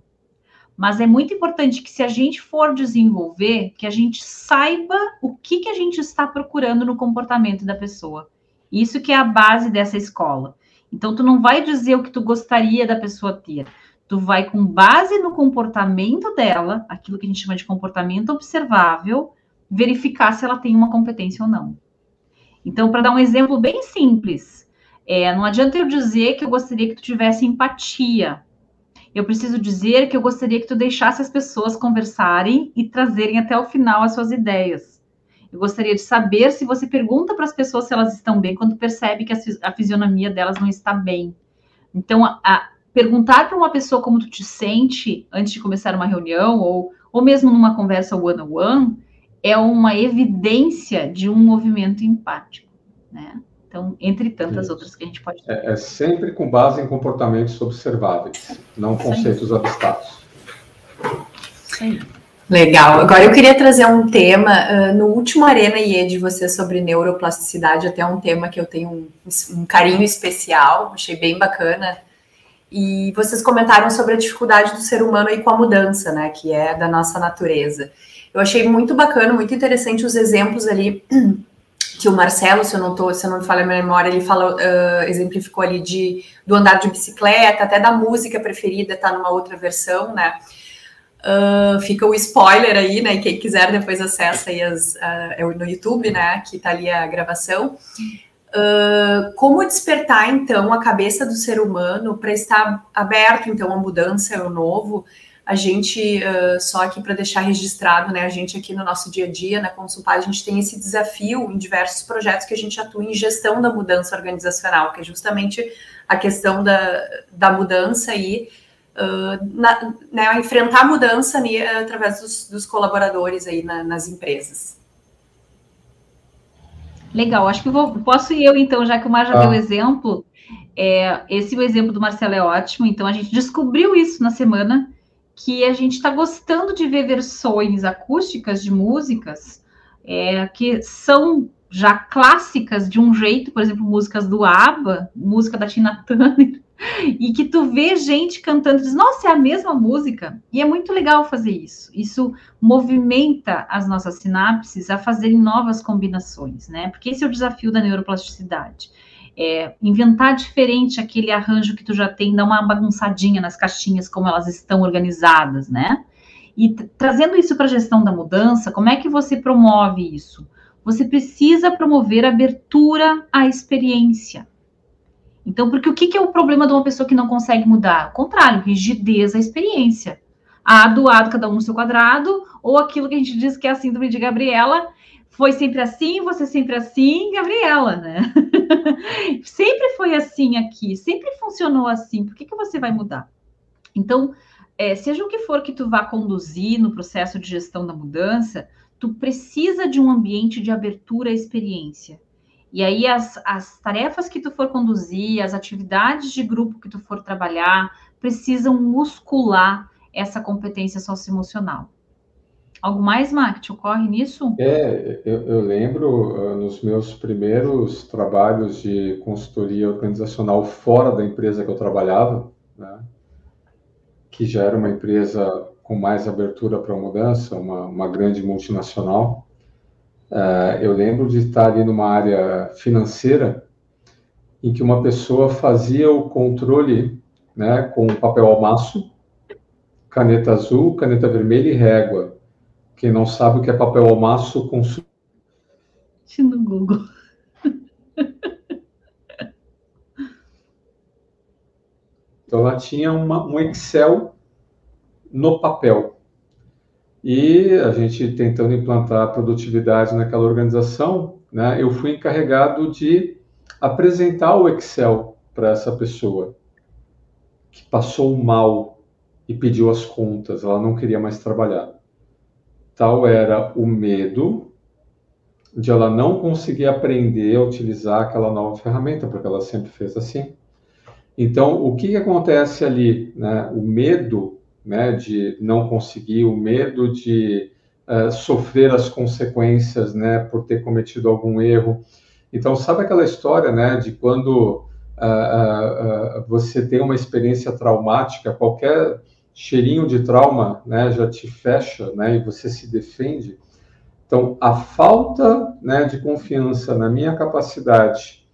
mas é muito importante que se a gente for desenvolver, que a gente saiba o que, que a gente está procurando no comportamento da pessoa. Isso que é a base dessa escola. Então, tu não vai dizer o que tu gostaria da pessoa ter. Tu vai, com base no comportamento dela, aquilo que a gente chama de comportamento observável, verificar se ela tem uma competência ou não. Então, para dar um exemplo bem simples, é, não adianta eu dizer que eu gostaria que tu tivesse empatia, eu preciso dizer que eu gostaria que tu deixasse as pessoas conversarem e trazerem até o final as suas ideias. Eu gostaria de saber se você pergunta para as pessoas se elas estão bem quando percebe que a fisionomia delas não está bem. Então, a, a perguntar para uma pessoa como tu te sente antes de começar uma reunião ou, ou mesmo numa conversa one-on-one -on -one, é uma evidência de um movimento empático. né? Então, entre tantas Isso. outras que a gente pode. É, é, sempre com base em comportamentos observáveis, não conceitos abstratos. Legal. Agora eu queria trazer um tema. Uh, no último Arena IE de você sobre neuroplasticidade, até um tema que eu tenho um, um carinho especial, achei bem bacana. E vocês comentaram sobre a dificuldade do ser humano aí com a mudança, né? Que é da nossa natureza. Eu achei muito bacana, muito interessante os exemplos ali que o Marcelo, se eu não tô, se eu não me a minha memória, ele falou, uh, exemplificou ali de do andar de bicicleta, até da música preferida, tá numa outra versão, né? Uh, fica o spoiler aí, né? Quem quiser depois acessa aí as, uh, no YouTube, né? Que tá ali a gravação. Como despertar então a cabeça do ser humano para estar aberto então à mudança, ao novo, a gente, uh, só aqui para deixar registrado, né, a gente aqui no nosso dia a dia, na Consulpar, a gente tem esse desafio em diversos projetos que a gente atua em gestão da mudança organizacional, que é justamente a questão da, da mudança e uh, na, né, enfrentar a mudança né, através dos, dos, colaboradores aí na, nas empresas. Legal, acho que vou, posso ir eu então, já que o Mar já ah. deu exemplo. É, esse o exemplo do Marcelo é ótimo, então a gente descobriu isso na semana que a gente está gostando de ver versões acústicas de músicas é, que são já clássicas de um jeito, por exemplo, músicas do ABBA, música da Tina Turner, e que tu vê gente cantando diz, nossa, é a mesma música. E é muito legal fazer isso. Isso movimenta as nossas sinapses a fazerem novas combinações, né? Porque esse é o desafio da neuroplasticidade é, inventar diferente aquele arranjo que tu já tem, dar uma bagunçadinha nas caixinhas, como elas estão organizadas, né? E trazendo isso para a gestão da mudança, como é que você promove isso? Você precisa promover abertura à experiência. Então, porque o que, que é o problema de uma pessoa que não consegue mudar? O contrário, rigidez à experiência. A do lado, cada um no seu quadrado, ou aquilo que a gente diz que é a síndrome de Gabriela, foi sempre assim, você sempre assim, Gabriela, né? sempre foi assim aqui, sempre funcionou assim, por que, que você vai mudar? Então, é, seja o que for que tu vá conduzir no processo de gestão da mudança, tu precisa de um ambiente de abertura à experiência. E aí as, as tarefas que tu for conduzir, as atividades de grupo que tu for trabalhar, precisam muscular essa competência socioemocional. Algo mais, Mark, te ocorre nisso? É, eu, eu lembro uh, nos meus primeiros trabalhos de consultoria organizacional fora da empresa que eu trabalhava, né, que já era uma empresa com mais abertura para mudança, uma, uma grande multinacional. Uh, eu lembro de estar ali numa área financeira em que uma pessoa fazia o controle né, com papel almaço, caneta azul, caneta vermelha e régua quem não sabe o que é papel almaço, consulte no Google. Então, ela tinha uma, um Excel no papel. E a gente tentando implantar produtividade naquela organização, né, eu fui encarregado de apresentar o Excel para essa pessoa que passou mal e pediu as contas, ela não queria mais trabalhar. Tal era o medo de ela não conseguir aprender a utilizar aquela nova ferramenta, porque ela sempre fez assim. Então, o que, que acontece ali? Né? O medo né, de não conseguir, o medo de uh, sofrer as consequências né, por ter cometido algum erro. Então, sabe aquela história né, de quando uh, uh, você tem uma experiência traumática, qualquer cheirinho de trauma né, já te fecha né, e você se defende. Então, a falta né, de confiança na minha capacidade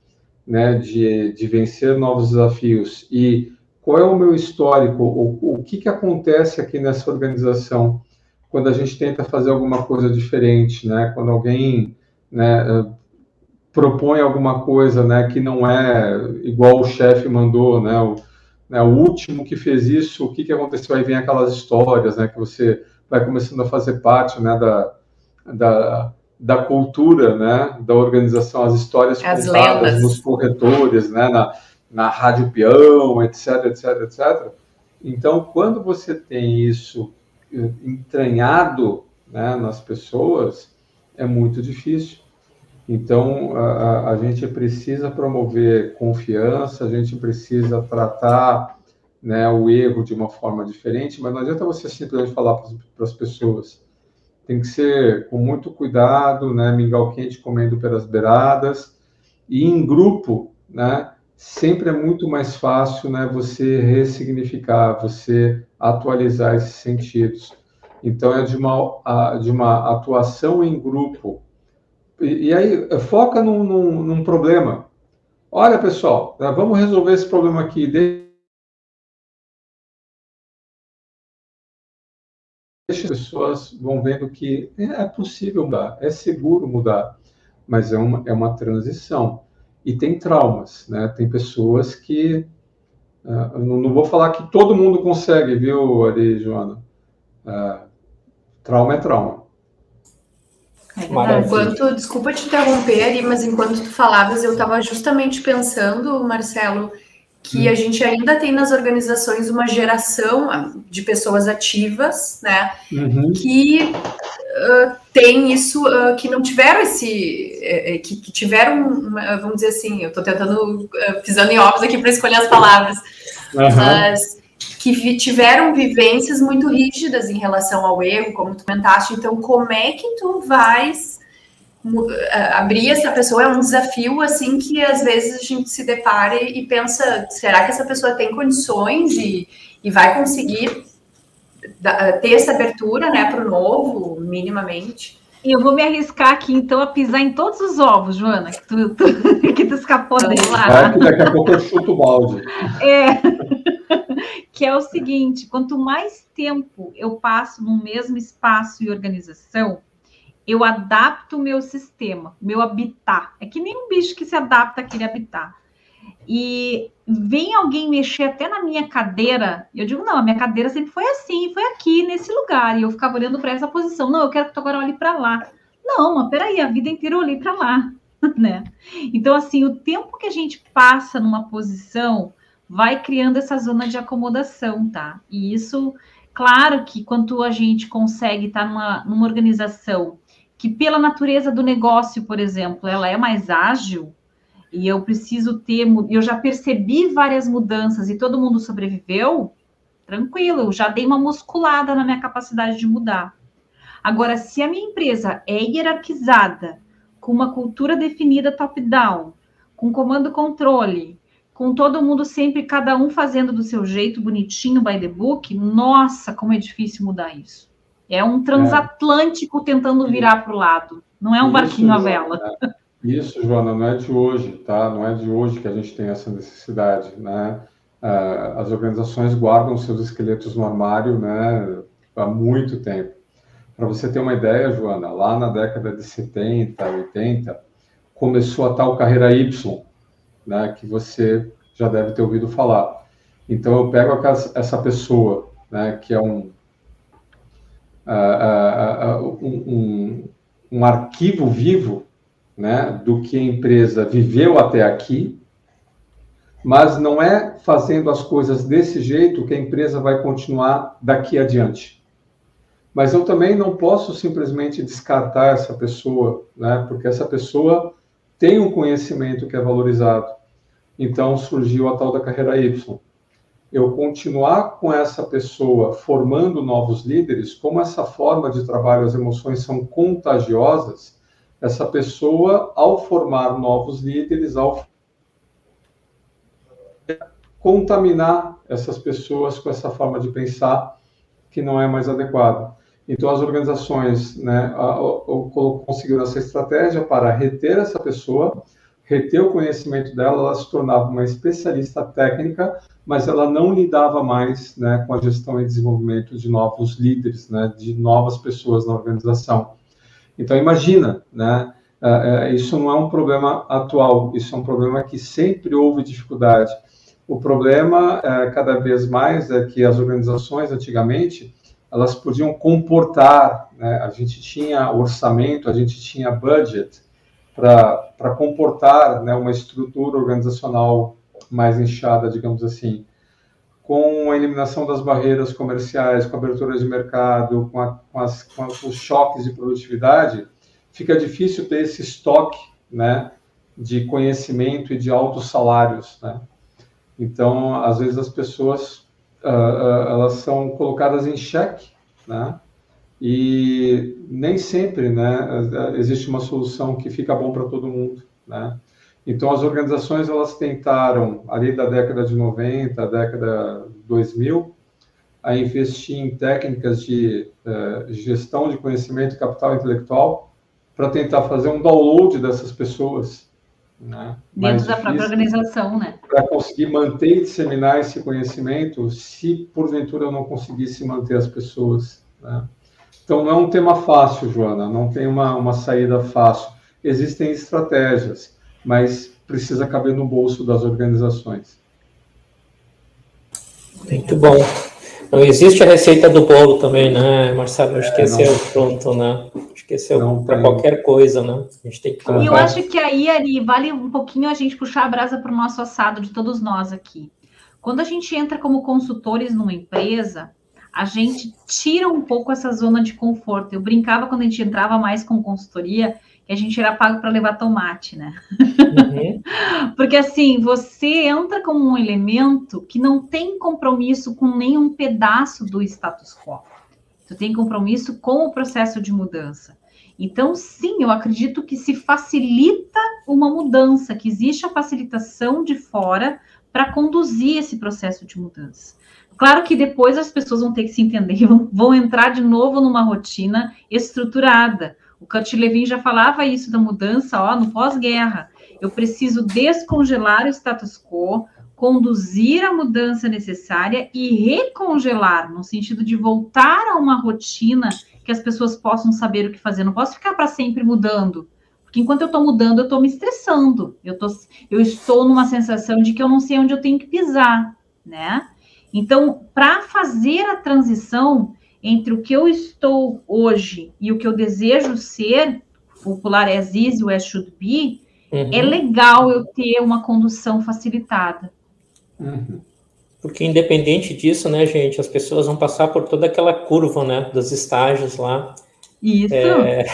né, de, de vencer novos desafios e qual é o meu histórico, o, o que, que acontece aqui nessa organização quando a gente tenta fazer alguma coisa diferente, né, quando alguém né, propõe alguma coisa né, que não é igual o chefe mandou, né, o, né, o último que fez isso, o que, que aconteceu? Aí vem aquelas histórias, né, que você vai começando a fazer parte, né, da, da, da cultura, né, da organização, as histórias as contadas lendas. nos corretores, né, na, na rádio peão, etc, etc, etc. Então, quando você tem isso entranhado, né, nas pessoas, é muito difícil. Então, a, a, gente precisa promover confiança, a gente precisa tratar né, o erro de uma forma diferente, mas não adianta você simplesmente falar para as pessoas. Tem que ser com muito cuidado, né, mingau quente comendo pelas beiradas, e em grupo, né, sempre é muito mais fácil né, você ressignificar, você atualizar esses sentidos. Então, é de uma, de uma atuação em grupo. E, aí, foca num, num, num, problema. Olha, pessoal, né, vamos resolver esse problema aqui. Deixa as pessoas vão vendo que é possível mudar, é seguro mudar, mas é uma, é uma transição e tem traumas, né? Tem pessoas que uh, não, não, vou falar que todo mundo consegue, viu, Ari, Joana? Uh, trauma é trauma. É enquanto, desculpa te interromper, Ari, mas enquanto tu falavas, eu estava justamente pensando, Marcelo, que hum. a gente ainda tem nas organizações uma geração ah, de pessoas ativas, né, uhum. que uh, tem isso, uh, que não tiveram esse, uh, que, que, tiveram, vamos dizer assim, eu estou tentando, pisando em ovos aqui para escolher as palavras, uhum. mas que tiveram vivências muito rígidas em relação ao erro, como tu comentaste, então como é que tu vais abrir essa pessoa é um desafio assim que às vezes a gente se depara e pensa, será que essa pessoa tem condições e, e vai conseguir ter essa abertura, né, para o novo, minimamente? E eu vou me arriscar aqui, então, a pisar em todos os ovos, Joana, que tu, tu que tu escapou dele lá. É que daqui a pouco eu chuto o balde. É, que é o seguinte, quanto mais tempo eu passo no mesmo espaço e organização, eu adapto o meu sistema, meu habitat. É que nem um bicho que se adapta àquele habitat. E vem alguém mexer até na minha cadeira, eu digo, não, a minha cadeira sempre foi assim, foi aqui, nesse lugar, e eu ficava olhando para essa posição. Não, eu quero que tu agora olhe para lá. Não, mas peraí, a vida inteira eu olhei para lá, né? Então, assim, o tempo que a gente passa numa posição vai criando essa zona de acomodação, tá? E isso, claro que quando a gente consegue estar tá numa, numa organização que pela natureza do negócio, por exemplo, ela é mais ágil e eu preciso ter, eu já percebi várias mudanças e todo mundo sobreviveu, tranquilo, eu já dei uma musculada na minha capacidade de mudar. Agora, se a minha empresa é hierarquizada, com uma cultura definida top-down, com comando-controle, com todo mundo sempre, cada um fazendo do seu jeito, bonitinho, by the book, nossa, como é difícil mudar isso. É um transatlântico é. tentando virar para o lado. Não é um isso, barquinho à vela. É. Isso, Joana, não é de hoje, tá? Não é de hoje que a gente tem essa necessidade, né? É, as organizações guardam seus esqueletos no armário, né? Há muito tempo. Para você ter uma ideia, Joana, lá na década de 70, 80, começou a tal carreira Y, né? Que você já deve ter ouvido falar. Então eu pego essa pessoa, né? Que é um uh, uh, um, um, arquivo vivo né, do que a empresa viveu até aqui, mas não é fazendo as coisas desse jeito que a empresa vai continuar daqui adiante. Mas eu também não posso simplesmente descartar essa pessoa, né, porque essa pessoa tem um conhecimento que é valorizado. Então surgiu a tal da carreira Y eu continuar com essa pessoa formando novos líderes, como essa forma de trabalho, as emoções são contagiosas, essa pessoa, ao formar novos líderes, ao contaminar essas pessoas com essa forma de pensar que não é mais adequada. Então, as organizações né, conseguiram essa estratégia para reter essa pessoa, reter o conhecimento dela, ela se tornava uma especialista técnica mas ela não lidava mais né, com a gestão e desenvolvimento de novos líderes, né, de novas pessoas na organização. Então, imagina, né, é, é, isso não é um problema atual, isso é um problema que sempre houve dificuldade. O problema, é, cada vez mais, é que as organizações, antigamente, elas podiam comportar, né, a gente tinha orçamento, a gente tinha budget para comportar né, uma estrutura organizacional mais inchada, digamos assim, com a eliminação das barreiras comerciais, com a abertura de mercado, com, a, com, as, com os choques de produtividade, fica difícil ter esse estoque né, de conhecimento e de altos salários, né? Então, às vezes as pessoas uh, uh, elas são colocadas em xeque, né? E nem sempre, né, existe uma solução que fica bom para todo mundo, né? Então, as organizações elas tentaram, ali da década de 90, década 2000, a investir em técnicas de uh, gestão de conhecimento e capital intelectual para tentar fazer um download dessas pessoas. Né? Dentro da própria organização, né? Para conseguir manter e disseminar esse conhecimento, se porventura eu não conseguisse manter as pessoas. Né? Então, não é um tema fácil, Joana, não tem uma, uma saída fácil. Existem estratégias mas precisa caber no bolso das organizações. Muito bom. Não existe a receita do bolo também, né, Marcelo? Acho que esse é o pronto, né? Acho que esse é para qualquer coisa, né? A gente tem que E eu acho que aí, Ari, vale um pouquinho a gente puxar a brasa para o nosso assado de todos nós aqui. Quando a gente entra como consultores numa empresa, a gente tira um pouco essa zona de conforto. Eu brincava quando a gente entrava mais com consultoria, que a gente era pago para levar tomate, né? Uhum. Porque assim, você entra como um elemento que não tem compromisso com nenhum pedaço do status quo. Tu tem compromisso com o processo de mudança. Então, sim, eu acredito que se facilita uma mudança, que existe a facilitação de fora para conduzir esse processo de mudança. Claro que depois as pessoas vão ter que se entender, vão, vão entrar de novo numa rotina estruturada, o Kurt Levin já falava isso da mudança, ó, no pós-guerra. Eu preciso descongelar o status quo, conduzir a mudança necessária e recongelar, no sentido de voltar a uma rotina que as pessoas possam saber o que fazer. Não posso ficar para sempre mudando. Porque enquanto eu estou mudando, eu estou me estressando. Eu, tô, eu estou numa sensação de que eu não sei onde eu tenho que pisar, né? Então, para fazer a transição, entre o que eu estou hoje e o que eu desejo ser, popular as is o as should be, uhum. é legal eu ter uma condução facilitada. Uhum. Porque independente disso, né, gente, as pessoas vão passar por toda aquela curva, né, dos estágios lá. Isso. É...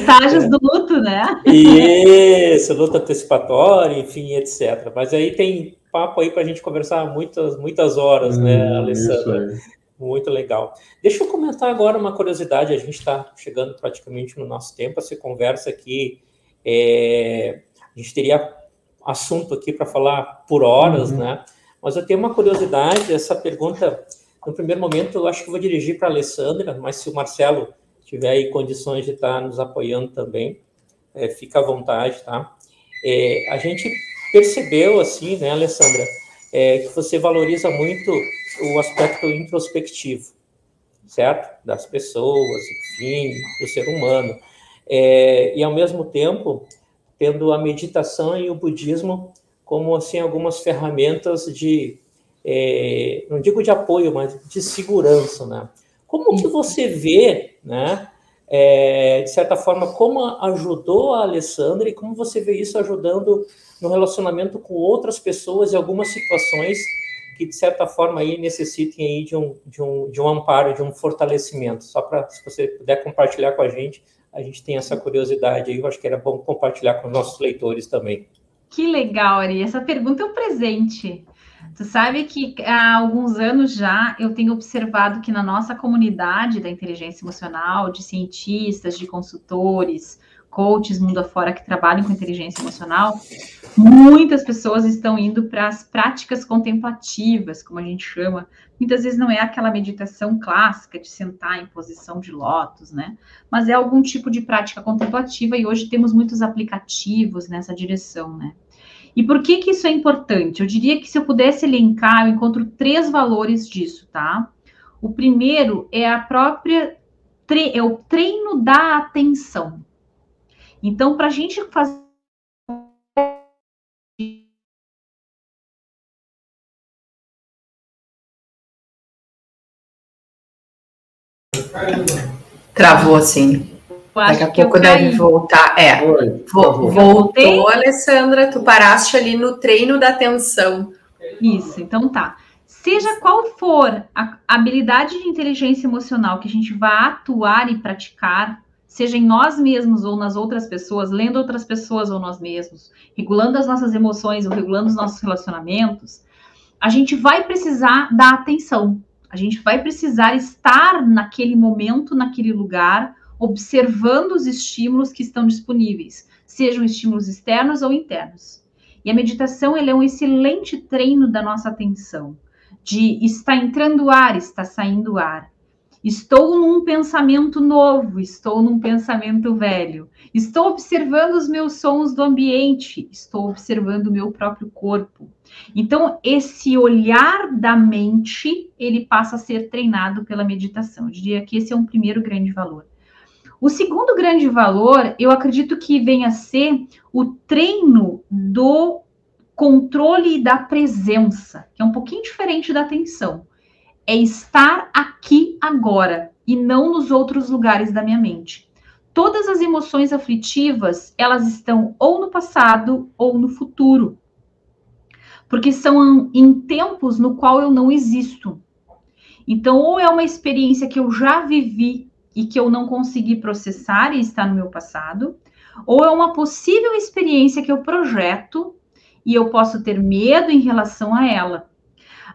estágios é. do luto, né? Isso, luto antecipatório, enfim, etc. Mas aí tem papo aí para a gente conversar muitas, muitas horas, né, hum, Alessandra? Muito legal. Deixa eu comentar agora uma curiosidade. A gente está chegando praticamente no nosso tempo. Essa conversa aqui, é... a gente teria assunto aqui para falar por horas, uhum. né? Mas eu tenho uma curiosidade. Essa pergunta, no primeiro momento, eu acho que vou dirigir para a Alessandra, mas se o Marcelo tiver aí condições de estar tá nos apoiando também, é, fica à vontade, tá? É, a gente percebeu, assim, né, Alessandra, é, que você valoriza muito o aspecto introspectivo, certo? Das pessoas, enfim, do ser humano. É, e, ao mesmo tempo, tendo a meditação e o budismo como, assim, algumas ferramentas de, é, não digo de apoio, mas de segurança, né? Como que você vê, né, é, de certa forma, como ajudou a Alessandra e como você vê isso ajudando no relacionamento com outras pessoas em algumas situações que, de certa forma, aí necessitem aí de, um, de, um, de um amparo, de um fortalecimento. Só para, se você puder compartilhar com a gente, a gente tem essa curiosidade aí, eu acho que era bom compartilhar com os nossos leitores também. Que legal, Ari. Essa pergunta é um presente. Tu sabe que há alguns anos já eu tenho observado que na nossa comunidade da inteligência emocional, de cientistas, de consultores, coaches mundo afora que trabalham com inteligência emocional, muitas pessoas estão indo para as práticas contemplativas, como a gente chama. Muitas vezes não é aquela meditação clássica de sentar em posição de lótus, né? Mas é algum tipo de prática contemplativa e hoje temos muitos aplicativos nessa direção, né? E por que que isso é importante? Eu diria que se eu pudesse elencar, eu encontro três valores disso, tá? O primeiro é a própria é o treino da atenção. Então, para a gente fazer. Travou assim. Daqui a pouco deve voltar. É, Oi, voltou, Alessandra. Tu paraste ali no treino da atenção. Isso, então tá. Seja qual for a habilidade de inteligência emocional que a gente vai atuar e praticar, seja em nós mesmos ou nas outras pessoas, lendo outras pessoas ou nós mesmos, regulando as nossas emoções ou regulando os nossos relacionamentos, a gente vai precisar da atenção. A gente vai precisar estar naquele momento, naquele lugar, observando os estímulos que estão disponíveis, sejam estímulos externos ou internos. E a meditação é um excelente treino da nossa atenção, de está entrando ar, está saindo ar. Estou num pensamento novo, estou num pensamento velho. Estou observando os meus sons do ambiente, estou observando o meu próprio corpo. Então, esse olhar da mente, ele passa a ser treinado pela meditação. Eu diria que esse é um primeiro grande valor. O segundo grande valor, eu acredito que venha a ser o treino do controle da presença, que é um pouquinho diferente da atenção é estar aqui agora e não nos outros lugares da minha mente. Todas as emoções aflitivas, elas estão ou no passado ou no futuro. Porque são em tempos no qual eu não existo. Então, ou é uma experiência que eu já vivi e que eu não consegui processar e está no meu passado, ou é uma possível experiência que eu projeto e eu posso ter medo em relação a ela.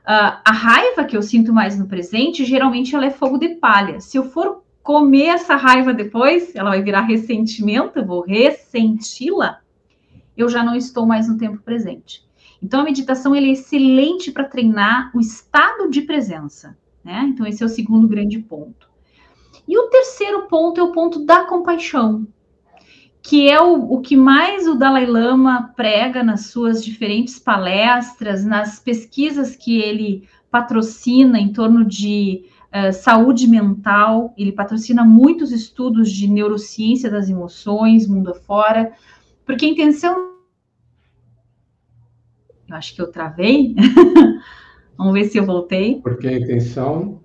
Uh, a raiva que eu sinto mais no presente, geralmente ela é fogo de palha. Se eu for comer essa raiva depois, ela vai virar ressentimento, eu vou ressenti-la, eu já não estou mais no tempo presente. Então, a meditação é excelente para treinar o estado de presença. Né? Então, esse é o segundo grande ponto. E o terceiro ponto é o ponto da compaixão que é o, o que mais o Dalai Lama prega nas suas diferentes palestras, nas pesquisas que ele patrocina em torno de uh, saúde mental. Ele patrocina muitos estudos de neurociência das emoções, mundo afora, porque a intenção. Eu acho que eu travei. Vamos ver se eu voltei. Porque a intenção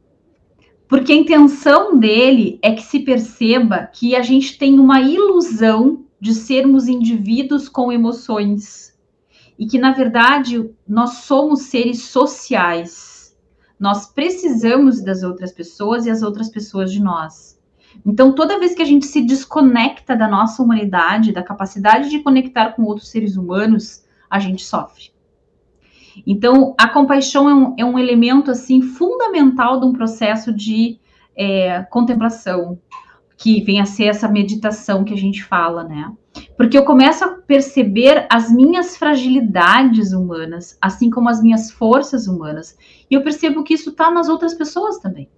porque a intenção dele é que se perceba que a gente tem uma ilusão de sermos indivíduos com emoções e que, na verdade, nós somos seres sociais. Nós precisamos das outras pessoas e as outras pessoas de nós. Então, toda vez que a gente se desconecta da nossa humanidade, da capacidade de conectar com outros seres humanos, a gente sofre. Então, a compaixão é um, é um elemento assim fundamental de um processo de é, contemplação, que vem a ser essa meditação que a gente fala, né? Porque eu começo a perceber as minhas fragilidades humanas, assim como as minhas forças humanas, e eu percebo que isso está nas outras pessoas também.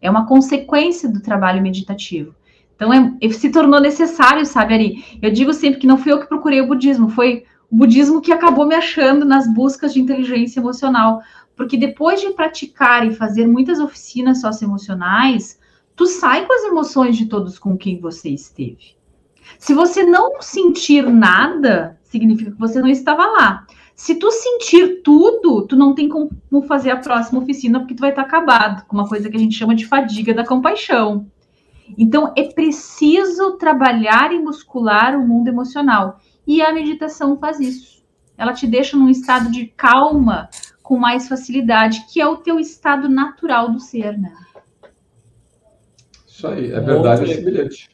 É uma consequência do trabalho meditativo. Então, é, se tornou necessário, sabe, Ari? Eu digo sempre que não fui eu que procurei o budismo, foi budismo que acabou me achando nas buscas de inteligência emocional, porque depois de praticar e fazer muitas oficinas socioemocionais, tu sai com as emoções de todos com quem você esteve. Se você não sentir nada, significa que você não estava lá. Se tu sentir tudo, tu não tem como fazer a próxima oficina porque tu vai estar acabado, com uma coisa que a gente chama de fadiga da compaixão. Então é preciso trabalhar e muscular o mundo emocional. E a meditação faz isso. Ela te deixa num estado de calma com mais facilidade, que é o teu estado natural do ser, né? Isso aí, é verdade esse bilhete.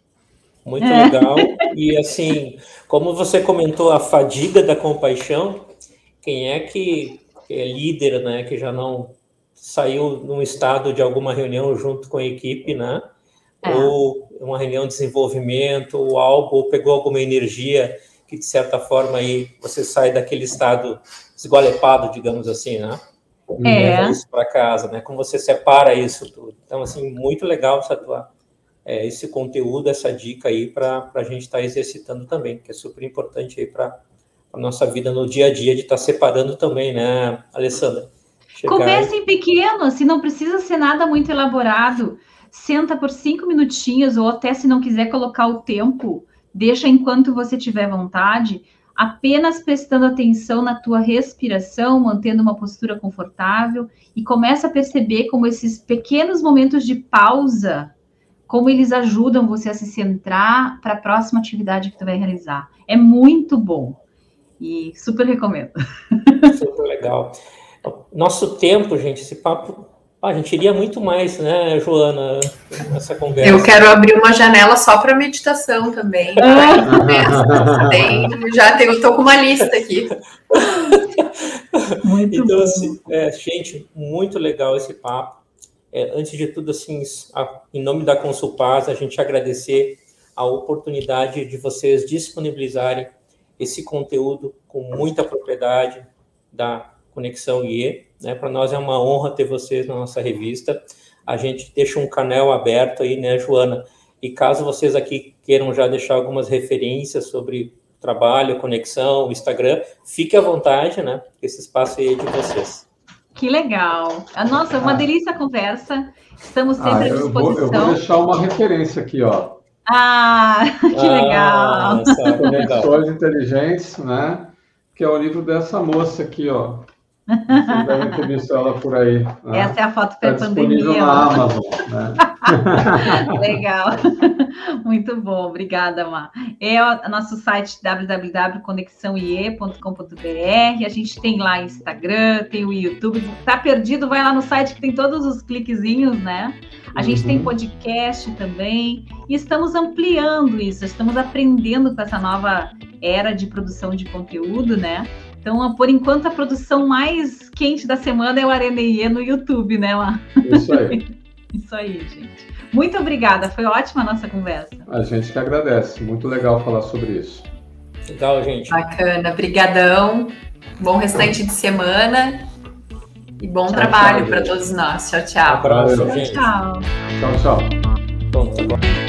Muito é. legal. E assim, como você comentou, a fadiga da compaixão, quem é que é líder, né, que já não saiu num estado de alguma reunião junto com a equipe, né? É. Ou uma reunião de desenvolvimento, ou algo, ou pegou alguma energia que de certa forma aí você sai daquele estado esgolepado, digamos assim, né? E é. leva isso para casa, né? Como você separa isso tudo. Então, assim, muito legal essa tua, é, esse conteúdo, essa dica aí para a gente estar tá exercitando também, que é super importante aí para a nossa vida no dia a dia, de estar tá separando também, né, Alessandra? Chegar... Comece em pequeno, assim, não precisa ser nada muito elaborado. Senta por cinco minutinhos, ou até se não quiser colocar o tempo, Deixa enquanto você tiver vontade, apenas prestando atenção na tua respiração, mantendo uma postura confortável e começa a perceber como esses pequenos momentos de pausa, como eles ajudam você a se centrar para a próxima atividade que tu vai realizar. É muito bom e super recomendo. Super legal. Nosso tempo, gente, esse papo Ah, a gente iria muito mais, né, Joana, nessa conversa. Eu quero abrir uma janela só para meditação também. já tenho, estou com uma lista aqui. Muito então, assim, é, gente, muito legal esse papo. É, antes de tudo, assim, a, em nome da Consulpaz, a gente agradecer a oportunidade de vocês disponibilizarem esse conteúdo com muita propriedade da Conexão IE. Né? Para nós é uma honra ter vocês na nossa revista. A gente deixa um canal aberto aí, né, Joana? E caso vocês aqui queiram já deixar algumas referências sobre trabalho, conexão, Instagram, fique à vontade, né? Esse espaço aí é de vocês. Que legal. Nossa, uma ah. delícia a conversa. Estamos sempre ah, à disposição. Vou, eu vou deixar uma referência aqui, ó. Ah, que ah, legal. Conexões inteligentes, né? Que é o livro dessa moça aqui, ó. Vocês devem ter visto ela por aí. Né? Essa é a foto pré-pandemia. Tá na Amazon, né? Legal. Muito bom, obrigada, Má. É o nosso site www.conexãoie.com.br. A gente tem lá Instagram, tem o YouTube. Tá perdido, vai lá no site que tem todos os cliquezinhos, né? A gente uhum. tem podcast também. E estamos ampliando isso, estamos aprendendo com essa nova era de produção de conteúdo, né? Então, por enquanto, a produção mais quente da semana é o Areneie no YouTube, né, Lá? Isso aí. Isso aí, gente. Muito obrigada, foi ótima a nossa conversa. A gente que agradece, muito legal falar sobre isso. Legal, gente. Bacana, brigadão. Bom restante de semana e bom tchau, trabalho para todos nós. Tchau, tchau. Abraço, tchau, tchau. Tchau, tchau. Pronto, agora.